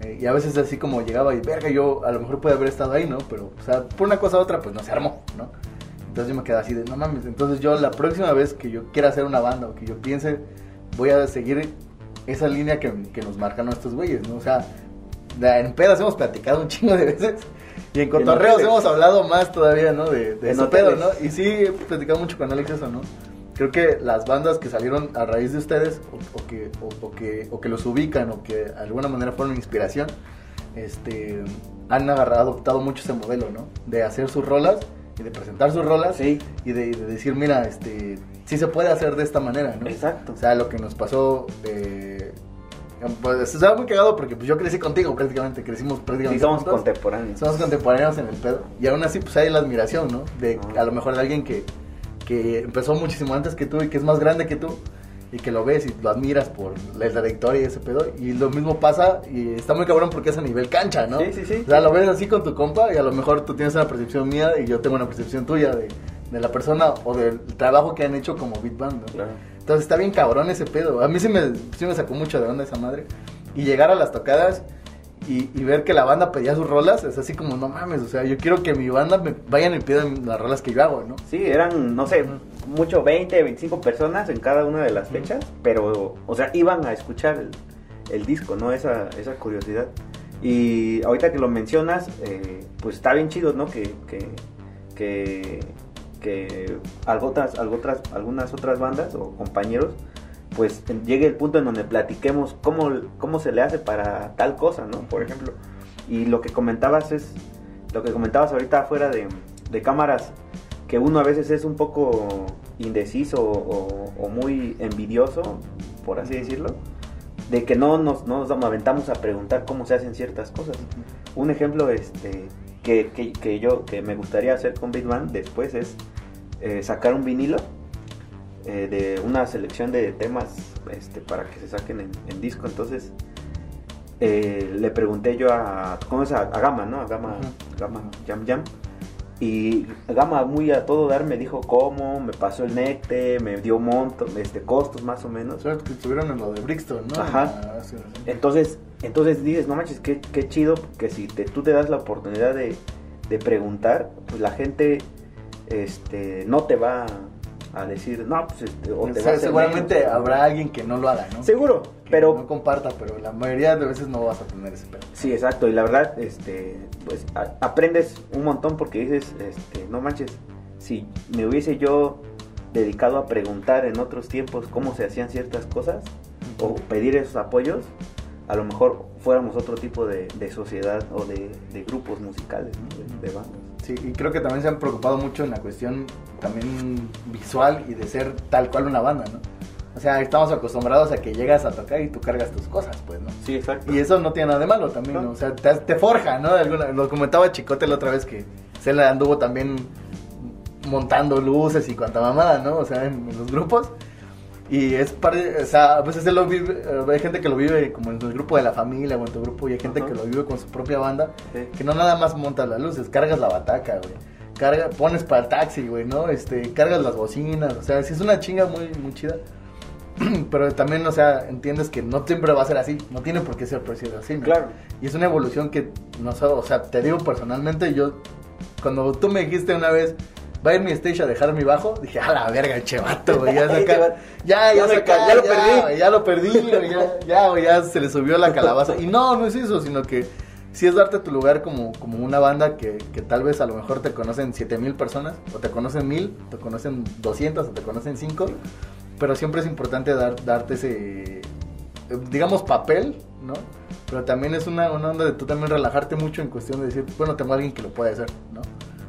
eh, y a veces así como llegaba y, verga, yo a lo mejor puede haber estado ahí, ¿no? Pero, o sea, por una cosa u otra, pues no se armó, ¿no? Entonces yo me quedé así de, no mames, entonces yo la próxima vez que yo quiera hacer una banda o que yo piense, voy a seguir esa línea que, que nos marcan nuestros güeyes, ¿no? O sea, en pedas hemos platicado un chingo de veces y en cotorreos hemos hablado más todavía, ¿no? De, de ese pedo, ¿no? Y sí, he platicado mucho con Alex eso, ¿no? Creo que las bandas que salieron a raíz de ustedes o, que, o, que, o que los ubican o que de alguna manera fueron inspiración, este, han agarrado, adoptado mucho ese modelo, ¿no? De hacer sus rolas y de presentar sus rolas sí. y de, decir, mira, este, sí se puede hacer de esta manera, ¿no? Exacto. O sea, lo que nos pasó... Eh, pues estaba muy cagado porque pues, yo crecí contigo prácticamente, crecimos prácticamente. Sí, somos contemporáneos. Somos contemporáneos en el pedo. Y aún así, pues hay la admiración, ¿no? De a lo mejor de alguien que, que empezó muchísimo antes que tú y que es más grande que tú y que lo ves y lo admiras por la trayectoria y ese pedo. Y lo mismo pasa y está muy cabrón porque es a nivel cancha, ¿no? Sí, sí, sí. O sea, lo ves así con tu compa y a lo mejor tú tienes una percepción mía y yo tengo una percepción tuya de, de la persona o del trabajo que han hecho como beat band, ¿no? Claro. Entonces está bien cabrón ese pedo. A mí sí me, sí me sacó mucho de onda esa madre. Y llegar a las tocadas y, y, ver que la banda pedía sus rolas, es así como, no mames, o sea, yo quiero que mi banda me vayan y pidan las rolas que yo hago, ¿no? Sí, eran, no sé, mucho 20, 25 personas en cada una de las fechas, pero, o sea, iban a escuchar el, el disco, ¿no? Esa, esa curiosidad. Y ahorita que lo mencionas, eh, pues está bien chido, ¿no? Que, que, que, que algo otras, algo otras, algunas otras bandas o compañeros pues llegue el punto en donde platiquemos cómo, cómo se le hace para tal cosa, ¿no? Por ejemplo. Y lo que comentabas es, lo que comentabas ahorita afuera de, de cámaras, que uno a veces es un poco indeciso o, muy envidioso, por así decirlo, de que no nos, no nos aventamos a preguntar cómo se hacen ciertas cosas. Un ejemplo este, que, que, que yo que me gustaría hacer con Big Bang después es eh, sacar un vinilo eh, de una selección de temas este, para que se saquen en, disco. Entonces eh, le pregunté yo a, ¿cómo es? A, Gama, ¿no? A Gama, Gama Jam Jam. Y Gama muy a todo dar me dijo cómo, me pasó el necte, me dio monto, este, costos más o menos. que estuvieron en lo de Brixton, ¿no? Ajá. Entonces, entonces dices, no manches, qué, qué chido, que si te, tú te das la oportunidad de, de preguntar, pues la gente este, no te va a decir, no, pues este, o te Seguramente habrá alguien que no lo haga, ¿no? Seguro, pero... No comparta, pero la mayoría de veces no vas a tener ese pedo. Sí, exacto, y la verdad, este, pues aprendes un montón porque dices, este, no manches, si me hubiese yo dedicado a preguntar en otros tiempos cómo se hacían ciertas cosas o pedir esos apoyos, a lo mejor fuéramos otro tipo de, sociedad o de, grupos musicales, de, bandas. Sí, y creo que también se han preocupado mucho en la cuestión también visual y de ser tal cual una banda, ¿no? O sea, estamos acostumbrados a que llegas a tocar y tú cargas tus cosas, pues, ¿no? Sí, exacto. Y eso no tiene nada de malo también, ¿no? O sea, te, forja, ¿no? alguna, lo comentaba Chicote la otra vez que se le anduvo también montando luces y cuanta mamada, ¿no? O sea, en los grupos. Y es parte, o sea, a veces lo vive, eh, hay gente que lo vive como en el grupo de la familia o en tu grupo y hay gente que lo vive con su propia banda, que no nada más montas las luces, cargas la bataca, güey. Carga, pones para el taxi, güey, ¿no? Este, cargas las bocinas, o sea, sí es una chinga muy, muy chida. Pero también, o sea, entiendes que no siempre va a ser así, no tiene por qué ser preciso así, ¿no? Claro. Y es una evolución que, no sé, o sea, te digo personalmente, yo, cuando tú me dijiste una vez, va a ir mi stage a dejar mi bajo, dije, a la verga, chevato, güey, ya saca, ya, ya, ya, lo perdí, ya lo perdí, ya, ya, ya se le subió la calabaza. Y no, no es eso, sino que sí es darte tu lugar como, como una banda que, que tal vez a lo mejor te conocen 7000 personas, o te conocen 1000, te conocen 200, o te conocen 5, pero siempre es importante dar, darte ese, digamos, papel, ¿no? Pero también es una, una onda de tú también relajarte mucho en cuestión de decir, bueno, tengo a alguien que lo puede hacer, ¿no?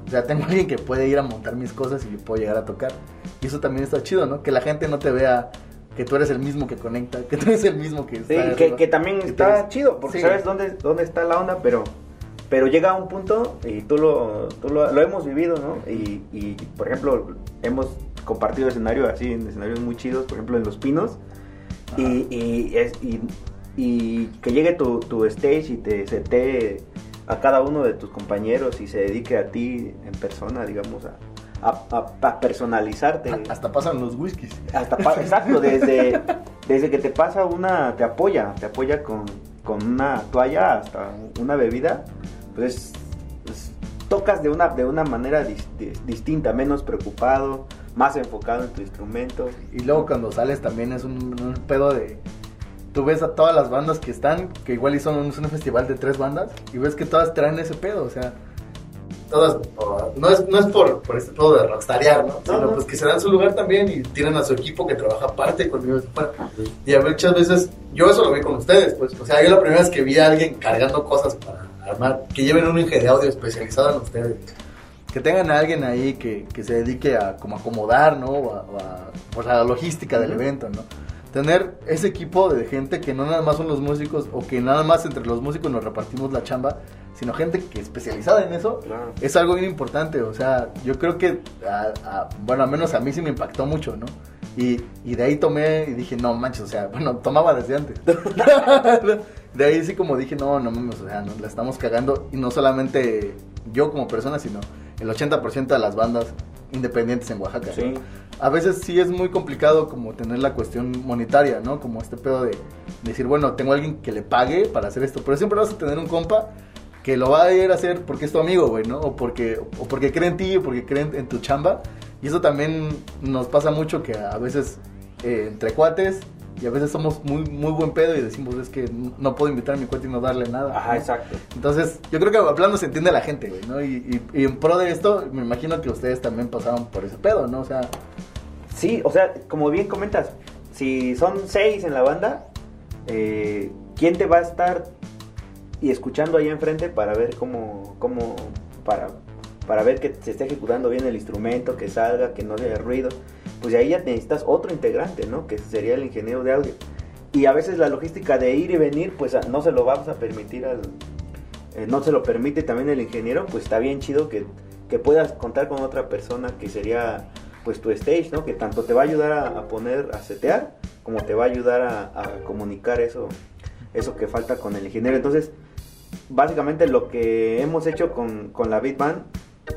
O sea, tengo alguien que puede ir a montar mis cosas y yo puedo llegar a tocar. Y eso también está chido, ¿no? Que la gente no te vea que tú eres el mismo que conecta, que tú eres el mismo que está. Sí, que, también está chido, porque sabes dónde, dónde está la onda, pero pero llega a un punto, y tú lo, tú lo, hemos vivido, ¿no? Y, y, por ejemplo, hemos compartido escenario así, en escenarios muy chidos, por ejemplo, en Los Pinos, y, y, es, y, y, que llegue tu, tu stage y te te a cada uno de tus compañeros y se dedique a ti en persona, digamos, a, personalizarte. Hasta pasan los whiskies. Hasta exacto, desde, desde que te pasa una, te apoya, te apoya con, con una toalla hasta una bebida, pues tocas de una, de una manera distinta, menos preocupado, más enfocado en tu instrumento. Y luego cuando sales también es un, pedo de... Tú ves a todas las bandas que están, que igual y son un, festival de tres bandas, y ves que todas traen ese pedo, o sea todas, no es, no es por, por este pedo de rockstarear, ¿no? Sino pues que se dan su lugar también y tienen a su equipo que trabaja aparte conmigo. Y a muchas veces, yo eso lo vi con ustedes, pues, o sea, yo la primera vez que vi a alguien cargando cosas para armar, que lleven un ingenio de audio especializado en ustedes que tengan a alguien ahí que, que se dedique a como acomodar, ¿no? O a, pues, la logística del evento, ¿no? Tener ese equipo de gente que no nada más son los músicos o que nada más entre los músicos nos repartimos la chamba, sino gente que especializada en eso, es algo bien importante. O sea, yo creo que, bueno, al menos a mí sí me impactó mucho, ¿no? Y, y de ahí tomé y dije, no manches, o sea, bueno, tomaba desde antes. de ahí sí como dije, no, no mames, o sea, nos la estamos cagando. Y no solamente yo como persona, sino el 80% de las bandas independientes en Oaxaca. Sí. A veces sí es muy complicado como tener la cuestión monetaria, ¿no? Como este pedo de, decir, bueno, tengo alguien que le pague para hacer esto, pero siempre vas a tener un compa que lo va a ir a hacer porque es tu amigo, güey, ¿no? O porque, o porque cree en ti, o porque cree en, tu chamba. Y eso también nos pasa mucho que a veces eh, entre cuates y a veces somos muy, muy buen pedo y decimos, es que no puedo invitar a mi cuate y no darle nada. Ajá, exacto. Entonces, yo creo que hablando se entiende la gente, güey, ¿no? Y, y, en pro de esto, me imagino que ustedes también pasaron por ese pedo, ¿no? O sea... Sí, o sea, como bien comentas, si son seis en la banda, eh, ¿quién te va a estar y escuchando ahí enfrente para ver cómo, cómo para, para ver que se esté ejecutando bien el instrumento, que salga, que no haya ruido? pues ahí ya necesitas otro integrante, ¿no? Que sería el ingeniero de audio. Y a veces la logística de ir y venir, pues no se lo vamos a permitir al... Eh, no se lo permite también el ingeniero, pues está bien chido que, que, puedas contar con otra persona que sería pues tu stage, ¿no? Que tanto te va a ayudar a, poner, a setear, como te va a ayudar a, comunicar eso, eso que falta con el ingeniero. Entonces, básicamente lo que hemos hecho con, con la Beat Band,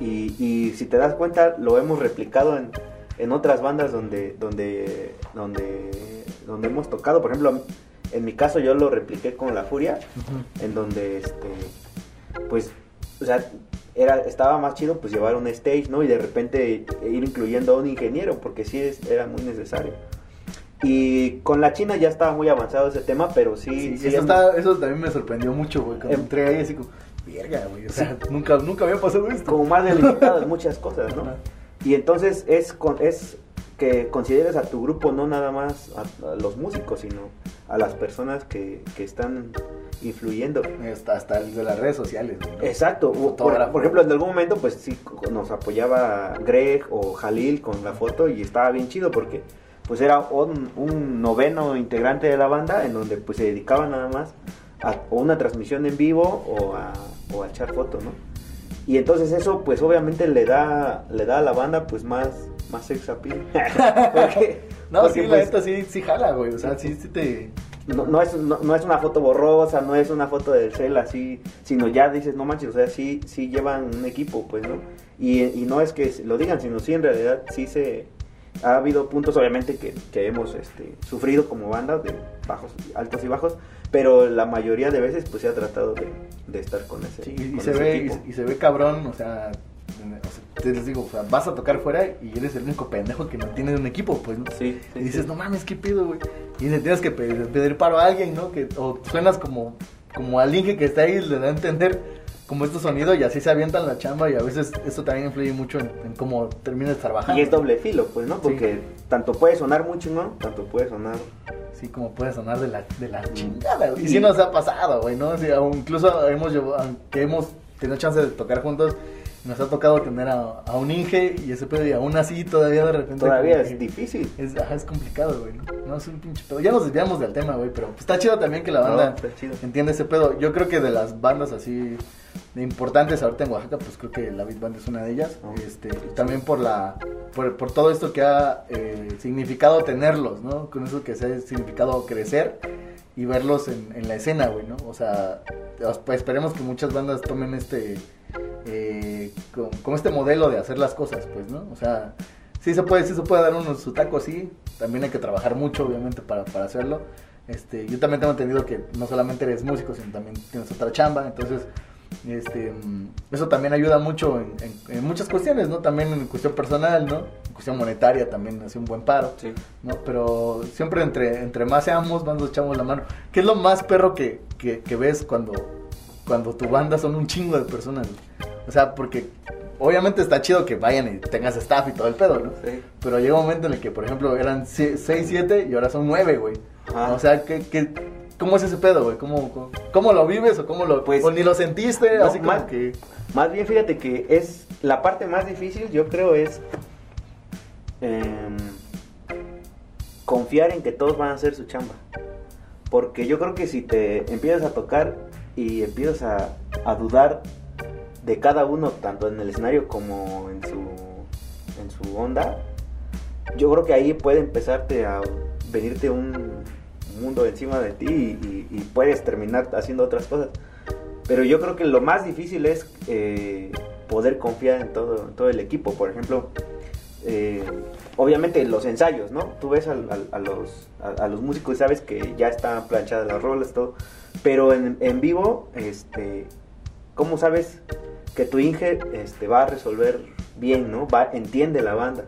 y, y si te das cuenta, lo hemos replicado en, en otras bandas donde, donde, donde, donde hemos tocado. Por ejemplo, en mi caso yo lo repliqué con La Furia, en donde, este, pues, o sea, era, estaba más chido pues llevar un stage, ¿no? Y de repente ir incluyendo a un ingeniero, porque sí es, era muy necesario. Y con la China ya estaba muy avanzado ese tema, pero sí... eso, eso, también me sorprendió mucho, güey, cuando em- entré ahí así como, verga, güey, o sea, nunca, nunca había pasado esto. Como más delimitado en muchas cosas, ¿no? Y entonces es, es que consideres a tu grupo no nada más a, los músicos, sino a las personas que, que están influyendo. Hasta, hasta el de las redes sociales. Exacto. Por, ejemplo, en algún momento, pues sí, nos apoyaba Greg o Jalil con la foto y estaba bien chido porque pues era un, un noveno integrante de la banda en donde pues se dedicaba nada más a una transmisión en vivo o a, o a echar fotos, ¿no? Y entonces eso pues obviamente le da le da a la banda pues más más sex appeal. no, sí, la pues, neta sí, sí jala, güey. O sea, sí, sí te... No, no, es, no, es una foto borrosa, no es una foto del cel así, sino ya dices, no manches, o sea, sí, sí llevan un equipo, pues, ¿no? Y, y no es que lo digan, sino sí en realidad sí se... Ha habido puntos, obviamente, que, que hemos este, sufrido como banda, de bajos, altos y bajos, pero la mayoría de veces pues se ha tratado de, de estar con ese sí, y, se ve y, se ve cabrón o sea, te les digo, o sea, vas a tocar fuera y eres el único pendejo que no tiene un equipo, pues, ¿no? Sí, y dices, no mames, ¿qué pido, güey? Y le tienes que pedir, paro a alguien, ¿no? Que, o suenas como, como al Inge que está ahí, le da a entender como este sonido y así se avientan la chamba y a veces esto también influye mucho en, cómo terminas trabajando. Y es doble filo, pues, ¿no? Porque tanto puede sonar mucho, ¿no? Tanto puede sonar Sí, como puede sonar de la, de la chingada, güey. Y sí nos ha pasado, güey, ¿no? incluso hemos llevado, aunque hemos tenido chance de tocar juntos, nos ha tocado tener a, un Inge y ese pedo y aún así todavía de repente... Todavía es difícil. Es, es complicado, güey. ¿no? es un pinche pedo. Ya nos desviamos del tema, güey, pero está chido también que la banda entiende ese pedo. Yo creo que de las bandas así importantes ahorita en Oaxaca, pues creo que la Beat Band es una de ellas. Este, también por la por, por, todo esto que ha eh, significado tenerlos, ¿no? Con eso que se ha significado crecer y verlos en, en la escena, güey, ¿no? O sea, esperemos que muchas bandas tomen este eh, como, este modelo de hacer las cosas, pues, ¿no? O sea, sí se puede, sí se puede dar uno su taco así, también hay que trabajar mucho, obviamente, para, para hacerlo. Este, yo también tengo entendido que no solamente eres músico, sino también tienes otra chamba, entonces Este, mm, eso también ayuda mucho en, muchas cuestiones, ¿no? También en cuestión personal, ¿no? En cuestión monetaria también hace un buen paro, Sí. ¿no? Pero siempre entre, entre más seamos, más nos echamos la mano. ¿Qué es lo más perro que, que, que ves cuando, cuando tu banda son un chingo de personas? O sea, porque obviamente está chido que vayan y tengas staff y todo el pedo, ¿no? Sí. Pero llega un momento en el que, por ejemplo, eran 6, 7 y ahora son 9, güey. Ajá. O sea, ¿qué, qué, ¿cómo es ese pedo, güey? ¿Cómo, cómo, cómo lo vives o cómo lo... Pues, o ni lo sentiste? no, así como más- que... Más bien, fíjate que es la parte más difícil, yo creo, es em, confiar en que todos van a hacer su chamba. Porque yo creo que si te empiezas a tocar y empiezas a, a dudar de cada uno, tanto en el escenario como en su, en su onda, yo creo que ahí puede empezarte a venirte un mundo encima de ti y, puedes terminar haciendo otras cosas. Pero yo creo que lo más difícil es eh, poder confiar en todo, todo el equipo. Por ejemplo, eh, obviamente los ensayos, ¿no? Tú ves a, los, a los músicos y sabes que ya están planchadas las rolas, todo. Pero en, en vivo, este, ¿cómo sabes que tu Inge este, va a resolver bien, ¿no? Va, entiende la banda.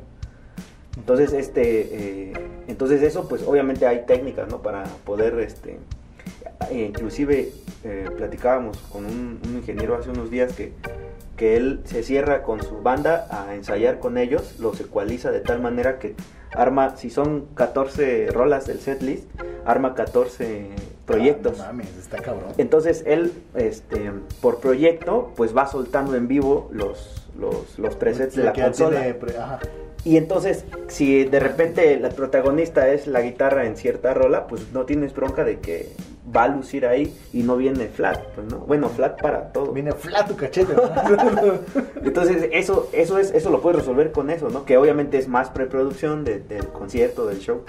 Entonces, este, eh, entonces eso, pues obviamente hay técnicas, ¿no? Para poder, este, eh, inclusive eh, platicábamos con un, ingeniero hace unos días que, que él se cierra con su banda a ensayar con ellos, los ecualiza de tal manera que arma, si son 14 rolas del setlist, arma 14 proyectos. Ah, no mames, está cabrón. Entonces él, este, por proyecto, pues va soltando en vivo los, los, los presets de la consola. tiene pre- ajá. Y entonces, si de repente la protagonista es la guitarra en cierta rola, pues no tienes bronca de que va a lucir ahí y no viene flat, pues no. Bueno, flat para todo. Viene flat tu cachete. Entonces, eso, eso es, eso lo puedes resolver con eso, ¿no? Que obviamente es más preproducción de- del concierto, del show.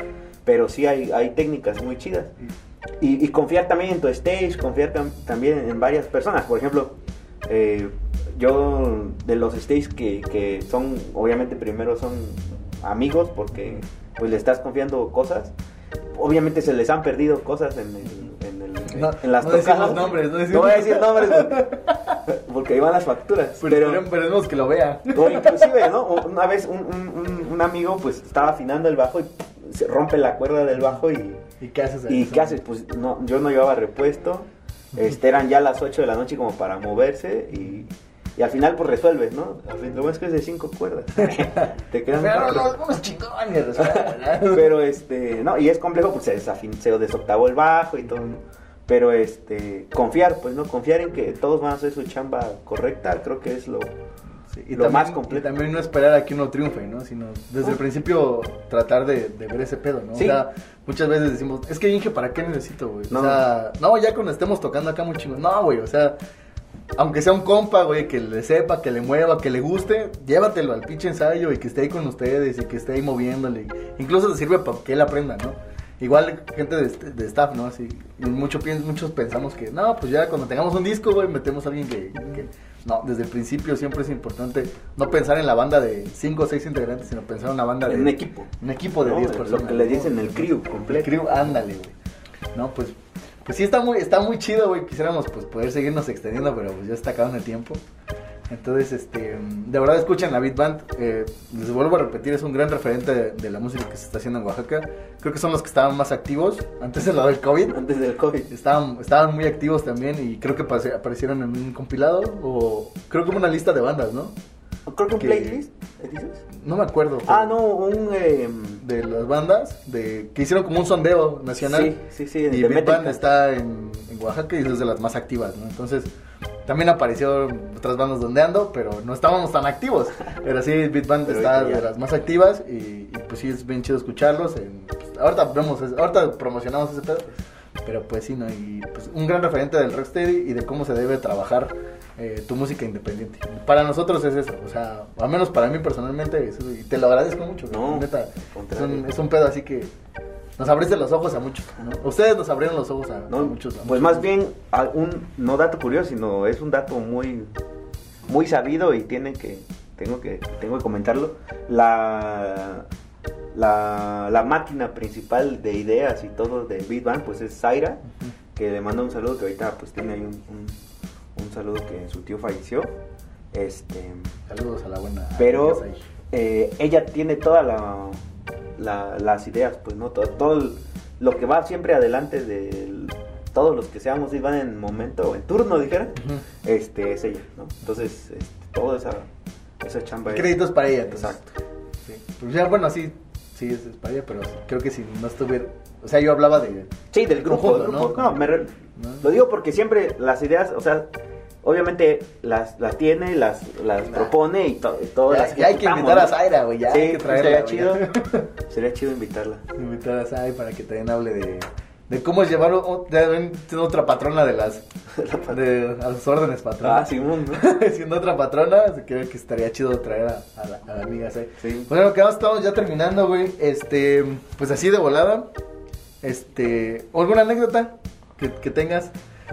Pero sí hay, hay técnicas muy chidas. Y, y confiar también en tu stage, confiar tam- también en varias personas. Por ejemplo, eh, yo de los stages que, que son, obviamente primero son amigos porque pues le estás confiando cosas. Obviamente se les han perdido cosas en, el- en, el- No, en las no tocadas. nombres, no decimos- voy a decir nombres porque, porque ahí van las facturas. Pero, pero, esperemos- que lo vea. o inclusive, ¿no? Una vez un, un- un- un amigo pues estaba afinando el bajo y se rompe la cuerda del bajo y, ¿Y qué haces? ¿y qué haces? Pues no, yo no llevaba repuesto, este, eran ya las 8 de la noche como para moverse y, y al final pues resuelves, ¿no? Al fin- Lo bueno es que es de 5 cuerdas, te quedan Pero cuatro. unos. Pero este, no, y es complejo, pues se desafin, se desoctavó el bajo y todo. ¿no? Pero este, confiar, pues no, confiar en que todos van a hacer su chamba correcta, creo que es lo, Sí, y lo también, más completo. Y también no esperar a que uno triunfe, ¿no? Sino desde el principio tratar de, de ver ese pedo, ¿no? Sí. O sea, muchas veces decimos, es que Inge, ¿para qué necesito, güey? No. O sea, no, ya cuando estemos tocando acá muy chingón. No, güey, o sea, aunque sea un compa, güey, que le sepa, que le mueva, que le guste, llévatelo al pinche ensayo y que esté ahí con ustedes y que esté ahí moviéndole. Incluso te sirve para que él aprenda, ¿no? Igual gente de, de staff, ¿no? Así, mucho, muchos pensamos que, no, pues ya cuando tengamos un disco, güey, metemos a alguien que, que- No, desde el principio siempre es importante no pensar en la banda de 5 o 6 integrantes, sino pensar en una banda de... un equipo. Un equipo de ¿no? 10 Lo personas. que le dicen el crew completo. El crew, ándale, güey. No, pues, pues sí está muy, está muy chido, güey. Quisiéramos pues poder seguirnos extendiendo, pero pues ya está acabando el tiempo. Entonces, este, de verdad escuchen la Beat Band. eh, les vuelvo a repetir, es un gran referente de, de la música que se está haciendo en Oaxaca. Creo que son los que estaban más activos antes de lo del COVID. Antes del COVID. Estaban, estaban muy activos también y creo que aparecieron en un compilado o creo que una lista de bandas, ¿no? Creo que un Que- playlist, ¿eh, dices? No me acuerdo. Ah, no, un... eh, De las bandas de que hicieron como un sondeo nacional. Sí, sí, sí, Y Beat Band está en, en Oaxaca y es de las más activas, ¿no? Entonces, también aparecieron otras bandas dondeando, pero no estábamos tan activos. Pero sí, Beat Band Pero está de las más activas y, y, pues sí es bien chido escucharlos. en- pues, ahorita vemos, ahorita promocionamos ese pedo. Pero pues sí, ¿no? Y pues un gran referente del rocksteady y de cómo se debe trabajar eh, tu música independiente. Para nosotros es eso, o sea, al menos para mí personalmente, eso, y te lo agradezco mucho. No, neta, es un, es un pedo así que nos abriste los ojos a muchos. ¿no? Ustedes nos abrieron los ojos a, muchos. a pues muchos. más bien, un, no dato curioso, sino es un dato muy, muy sabido y tiene que, tengo que, tengo que comentarlo. La, la, la máquina principal de ideas y todo de Big Bang, pues es Zaira, que le manda un saludo que ahorita pues tiene ahí un, un- un saludo que su tío falleció. Este, Saludos a la buena. pero eh, ella tiene todas la, la- las ideas, pues, ¿no? Todo, todo lo que va siempre adelante de todos los que seamos y van en momento, en turno, dijera, este, es ella, ¿no? Entonces, este, toda esa, esa chamba es- Créditos para ella, entonces. Exacto. Sí. Pues ya, bueno, sí, sí, es, es para ella, pero creo que si no estuviera. O sea, yo hablaba de. Sí, del grupo. No, me re- ¿no? Lo digo porque siempre las ideas, o sea, obviamente las, las tiene, las, las propone y, to- y todas Ya, las ya hay que invitar a ¿no? Zaira, güey. Ya Sí, hay que traerla. sería chido. Sería chido invitarla. Invitar a Zaira para que también hable de. De cómo es llevar o- siendo otra patrona de las de, a sus órdenes patrona. Ah, Simón, ¿no? siendo otra patrona, creo que estaría chido traer a, a la, a la amiga Zay. Sí. Bueno, que estamos ya terminando, güey. Este, pues así de volada. Este, ¿o ¿alguna anécdota que, que tengas?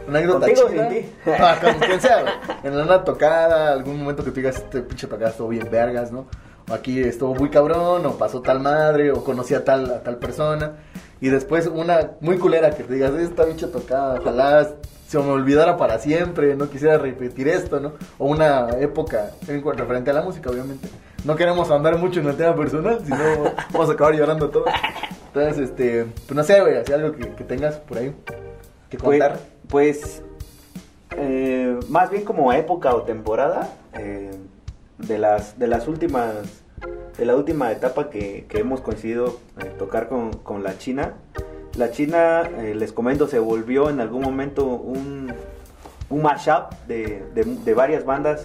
Una anécdota ¿Contigo o chida. sin ti? Ah, con quien sea, güey. En una tocada, algún momento que tú digas, este pinche tocada estuvo bien vergas, ¿no? O aquí estuvo muy cabrón, o pasó tal madre, o conocí a tal, a tal persona. Y después una muy culera que te digas, esta pinche tocada, ojalá se me olvidara para siempre, no quisiera repetir esto, ¿no? O una época en referente a la música, obviamente. No queremos andar mucho en el tema personal, si no vamos a acabar llorando todo. Entonces, este, pues no sé, güey, así algo que, que tengas por ahí que contar. Pues eh, más bien como época o temporada eh, de las de las últimas de la última etapa que, que hemos coincidido eh, tocar con, con la China. La China, les comento, se volvió en algún momento un, un mashup de, de, de varias bandas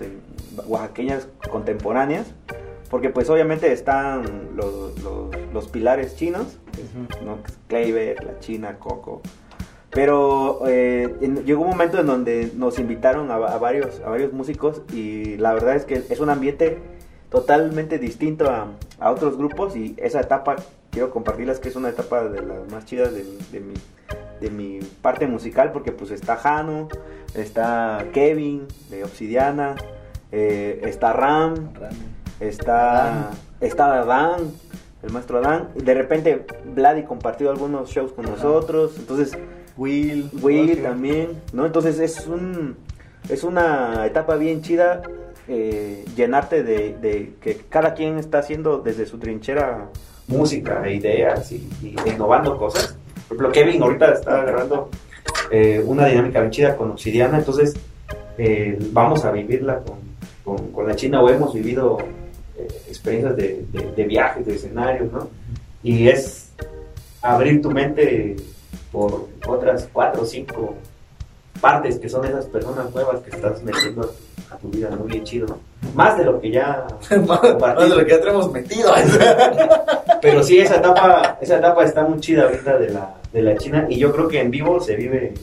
oaxaqueñas contemporáneas, porque pues obviamente están los, los, los pilares chinos, Kleiber, la China, Coco. Pero eh, en- llegó un momento en donde nos invitaron a, a varios, a varios músicos y la verdad es que es un ambiente totalmente distinto a, a otros grupos y esa etapa quiero compartirlas que es una etapa de las más chidas de, mi- de mi, de mi parte musical porque pues está Jano, está Kevin de Obsidiana, eh, está Ram, está, Adán. está Adán, el maestro Adán. Y de repente Vladi compartió algunos shows con Ajá. nosotros. Entonces, Will, Will también, ¿no? Entonces es un es una etapa bien chida eh, llenarte de, de que cada quien está haciendo desde su trinchera música e ideas y, y innovando cosas. Por ejemplo, Kevin ahorita está agarrando eh, una dinámica bien chida con Obsidiana, entonces eh, vamos a vivirla con, con, con la China o hemos vivido experiencias de, de- de viajes, de escenarios, ¿no? Y es abrir tu mente por otras cuatro o cinco partes que son esas personas nuevas que estás metiendo a tu vida, ¿no? Bien chido, ¿no? Más de lo que ya más, más de lo que ya tenemos metido. Pero sí, esa etapa, esa etapa está muy chida ahorita de la, de la China y yo creo que en vivo se vive...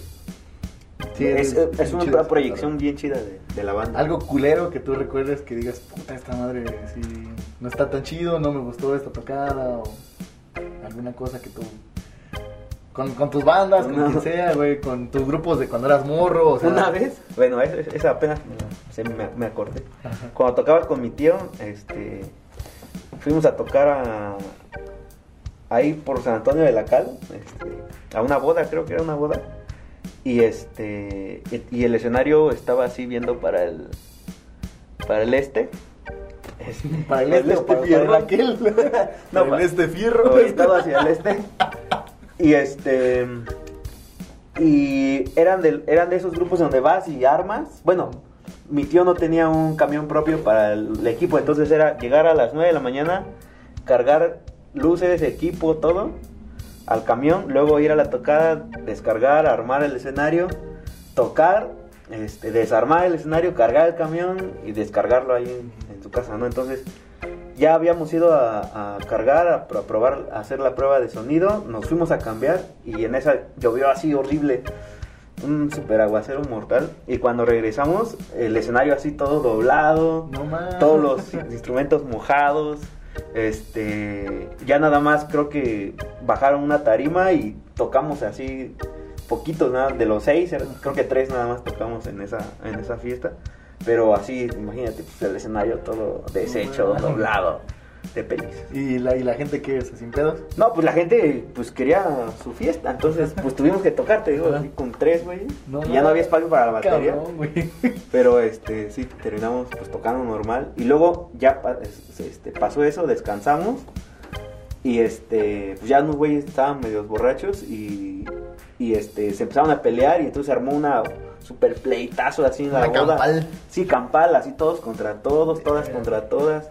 Sí, es, es- es una chido, proyección bien chida de, de la banda. Algo culero que tú recuerdes que digas, puta, esta madre sí, no está tan chido, no me gustó esta tocada, o alguna cosa que tú. Con, con tus bandas, con No. quien sea, güey, con tus grupos de cuando eras morro, o sea. Una vez, bueno, esa, esa apenas me, se me, me acordé. Ajá. Cuando tocaba con mi tío, este, fuimos a tocar a, ahí por San Antonio de la Cal, este, a una boda, creo que era una boda. Y este, y, el escenario estaba así viendo para el, para el este. Este, Para el este, o para, para el aquel. No, para pa- el este fierro. orientado hacia el este. Y este. Y eran de, eran de esos grupos donde vas y armas. Bueno, mi tío no tenía un camión propio para el, equipo, entonces era llegar a las 9 de la mañana, cargar luces, equipo, todo al camión, luego ir a la tocada, descargar, armar el escenario, tocar, este, desarmar el escenario, cargar el camión y descargarlo ahí en, en tu casa, ¿no? Entonces ya habíamos ido a, a cargar, a, pro- a probar, a hacer la prueba de sonido, nos fuimos a cambiar y en esa llovió así horrible, un super aguacero mortal y cuando regresamos el escenario así todo doblado, No todos los instrumentos mojados. Este, ya nada más creo que bajaron una tarima y tocamos así poquitos nada, de los seis, creo que tres nada más tocamos en esa, en esa fiesta. Pero así, imagínate, pues, el escenario todo deshecho, doblado. de pelis. ¿Y la, ¿Y la gente qué es? ¿Sin pedos? No, pues la gente pues quería su fiesta, entonces pues tuvimos que tocar, te digo, así con tres, güey. No, y ya no había espacio para la batería. Cabrón. Pero este, sí, terminamos pues tocando normal. Y luego ya este, pasó eso, descansamos. Y este, pues ya unos güeyes estaban medios borrachos y, y este, se empezaron a pelear y entonces se armó una super pleitazo así en la boda. campal. Sí, campal, así todos contra todos, todas contra todas.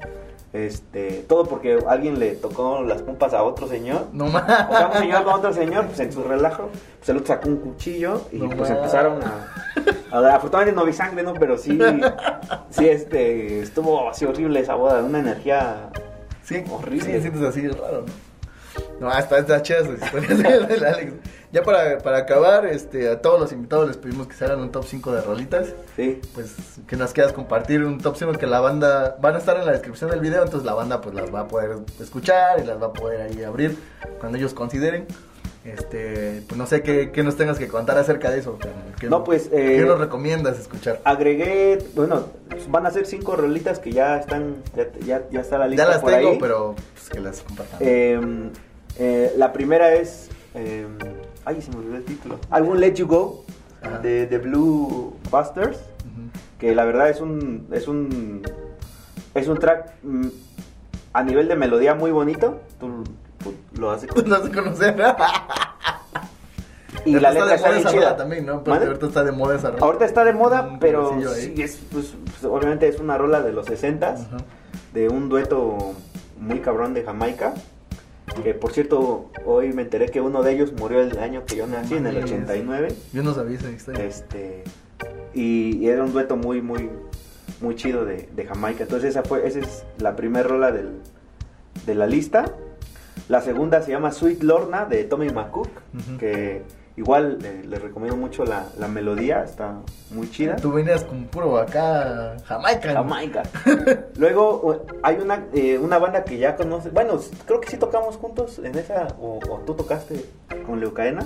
Este, todo porque alguien le tocó las pompas a otro señor. No O sea, un más. señor con otro señor, pues en su relajo, pues el otro sacó un cuchillo y No pues empezaron a, a- Afortunadamente no vi sangre, ¿no? Pero sí, sí, este, estuvo así horrible esa boda, una energía Sí, Horrible. Sí, sientes así raro, ¿no? No, está, está chida su historia del Alex. Ya para, para acabar, este, a todos los invitados les pedimos que se hagan un top 5 de rolitas. Sí, Pues que nos quieras compartir un top 5 que la banda van a estar en la descripción del video, entonces la banda pues las va a poder escuchar y las va a poder ahí abrir cuando ellos consideren. Este, pues no sé qué, qué nos tengas que contar acerca de eso. Carmen. ¿Qué, No, pues, eh, ¿Qué nos recomiendas escuchar? agregué, bueno, van a ser cinco rolitas que ya están, ya, ya, ya está la lista Ya las por tengo, ahí. pero pues que las compartan. Eh, eh, la primera es, eh, ay, se me olvidó el título, álbum Let You Go Ajá. de The Blue Busters. Ujú. que la verdad es un es un es un track mm, a nivel de melodía muy bonito tú, tú lo haces conocer. y la letra está de moda está bien chida también, ¿no? Porque ahorita está de moda esa rola. ahorita está de moda Un pero sí, es, pues, pues, obviamente es una rola de los 60 Ajá. de un dueto muy cabrón de Jamaica que por cierto hoy me enteré que uno de ellos murió el año que yo nací en el Mames. 89 Yo no sabía esa historia. este y, y era un dueto muy muy muy chido de, de Jamaica entonces esa fue esa es la primera rola del, de la lista la segunda se llama Sweet Lorna de Tommy McCook que igual eh, les recomiendo mucho la, la melodía está muy chida Tú venías con puro acá Jamaica. Jamaica luego hay una eh, una banda que ya conoces bueno creo que sí tocamos juntos en esa o, o tú tocaste con Leucaena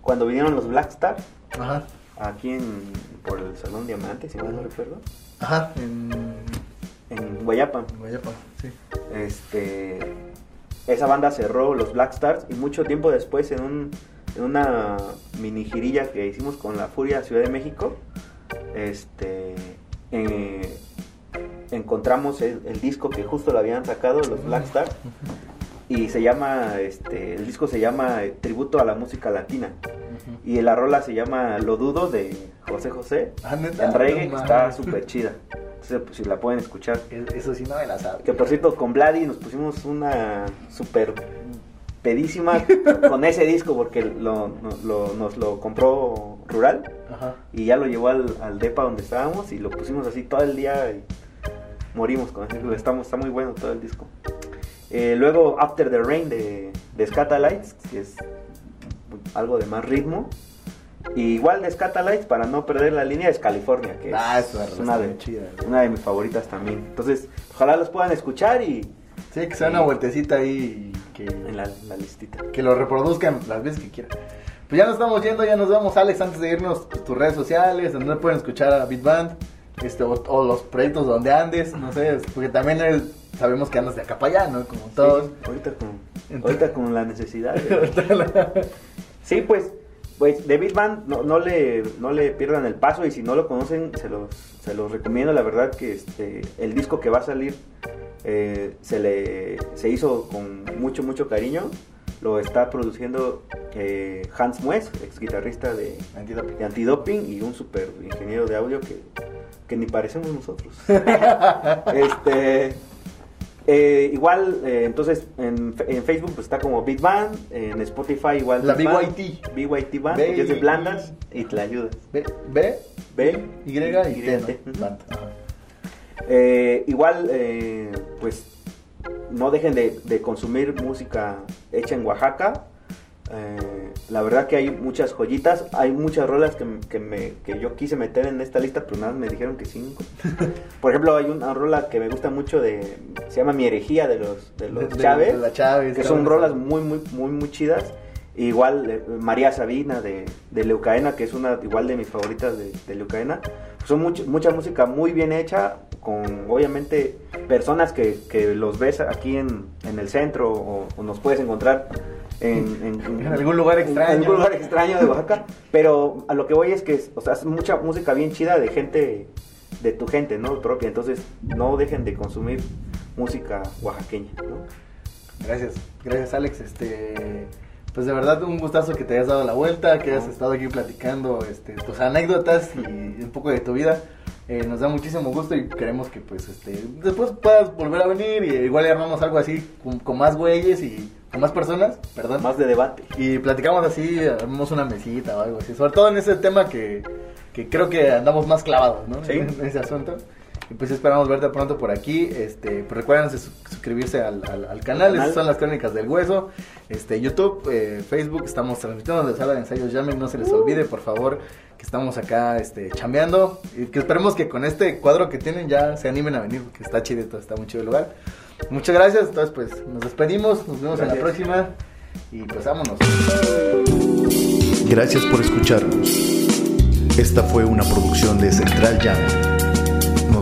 cuando vinieron los Black Star Ajá. aquí en por el Salón Diamante si mal no recuerdo Ajá. En, en Guayapan. en Guayapa, sí. Este, esa banda cerró los Black Stars y mucho tiempo después en, un, en una mini girilla que hicimos con la Furia Ciudad de México, este, eh, encontramos el, el disco que justo lo habían sacado los Black Stars y se llama, este, el disco se llama Tributo a la Música Latina y la rola se llama Lo Dudo de José José Ah, ¿neta? en reggae No está súper chida. Entonces, pues, si la pueden escuchar. Es- Eso sí no me la sabe. Que por cierto, con Vladi nos pusimos una super pedísima con ese disco porque lo, no- lo- nos lo compró Rural Ajá. y ya lo llevó al, al depa donde estábamos y lo pusimos así todo el día y morimos con ese. Estamos, está muy bueno todo el disco. Eh, luego After the Rain de, de Scatalites, que es algo de más ritmo. Y igual de Scatalites, para no perder la línea, es California, que Ah, es, es una, de, chida, una de mis favoritas también. Entonces, ojalá los puedan escuchar y Sí, que se da una vueltecita ahí y que, en la, la listita. que lo reproduzcan las veces que quieran. Pues ya nos estamos yendo, ya nos vamos, Alex, antes de irnos, pues, tus redes sociales, donde pueden escuchar a Beat Band, este, o, o los proyectos donde andes, no sé, porque también él- sabemos que andas de acá para allá, ¿no? Como todos. Sí, ahorita, con, Entonces- ahorita con la necesidad. de- Sí, pues, pues Big Band no, no le no le pierdan el paso y si no lo conocen se los se los recomiendo. La verdad que este el disco que va a salir eh, se le se hizo con mucho mucho cariño. Lo está produciendo eh, Hans Mues ex guitarrista de, Antidoping. de Antidoping y un super ingeniero de audio que, que ni parecemos nosotros. Este eh, igual, eh, entonces en, Facebook pues, está como Big Band, en Spotify igual. La Big BYT. BYT Band, B- porque es de blandas y te la ayudas. B, B, B, Y y T. Eh, igual, pues no dejen de, de consumir música hecha en Oaxaca. La verdad que hay muchas joyitas, hay muchas rolas que, que me, que yo quise meter en esta lista, pero nada, me dijeron que cinco. Por ejemplo, hay una rola que me gusta mucho de, se llama Mi herejía de los, de los De- Chávez, de la Chávez, que son rolas muy, muy, muy, muy chidas. Igual eh, María Sabina de, de Leucaena, que es una igual de mis favoritas de, de Leucaena. Son mucha música muy bien hecha, con obviamente personas que, que los ves aquí en, en el centro o, o nos puedes encontrar en, en, algún lugar extraño. En algún lugar extraño de Oaxaca. Pero a lo que voy es que, o sea, es mucha música bien chida de gente, de tu gente, ¿no? Propia. Entonces, no dejen de consumir música oaxaqueña, ¿no? Gracias, gracias Alex. Este, pues de verdad un gustazo que te hayas dado la vuelta, que hayas estado aquí platicando este, tus anécdotas y un poco de tu vida. Eh, nos da muchísimo gusto y queremos que pues este después puedas volver a venir y igual armamos algo así con, con más güeyes y con más personas, perdón. Más de debate. Y platicamos así, armamos una mesita o algo así. Sobre todo en ese tema que, que creo que andamos más clavados, ¿no? Sí. En, ese asunto. Y pues esperamos verte pronto por aquí. Este, pues recuerden suscribirse al, al, al canal. Esas son las crónicas del hueso. Este, YouTube, eh, Facebook, estamos transmitiendo desde sala de ensayos. Llamen, no se les olvide, por favor, que estamos acá este, chambeando. Y que esperemos que con este cuadro que tienen ya se animen a venir, porque está chido, está muy chido el lugar. Muchas gracias. Entonces, pues nos despedimos. Nos vemos gracias. en la próxima. Y pues vámonos. Gracias por escucharnos. Esta fue una producción de Central Jam.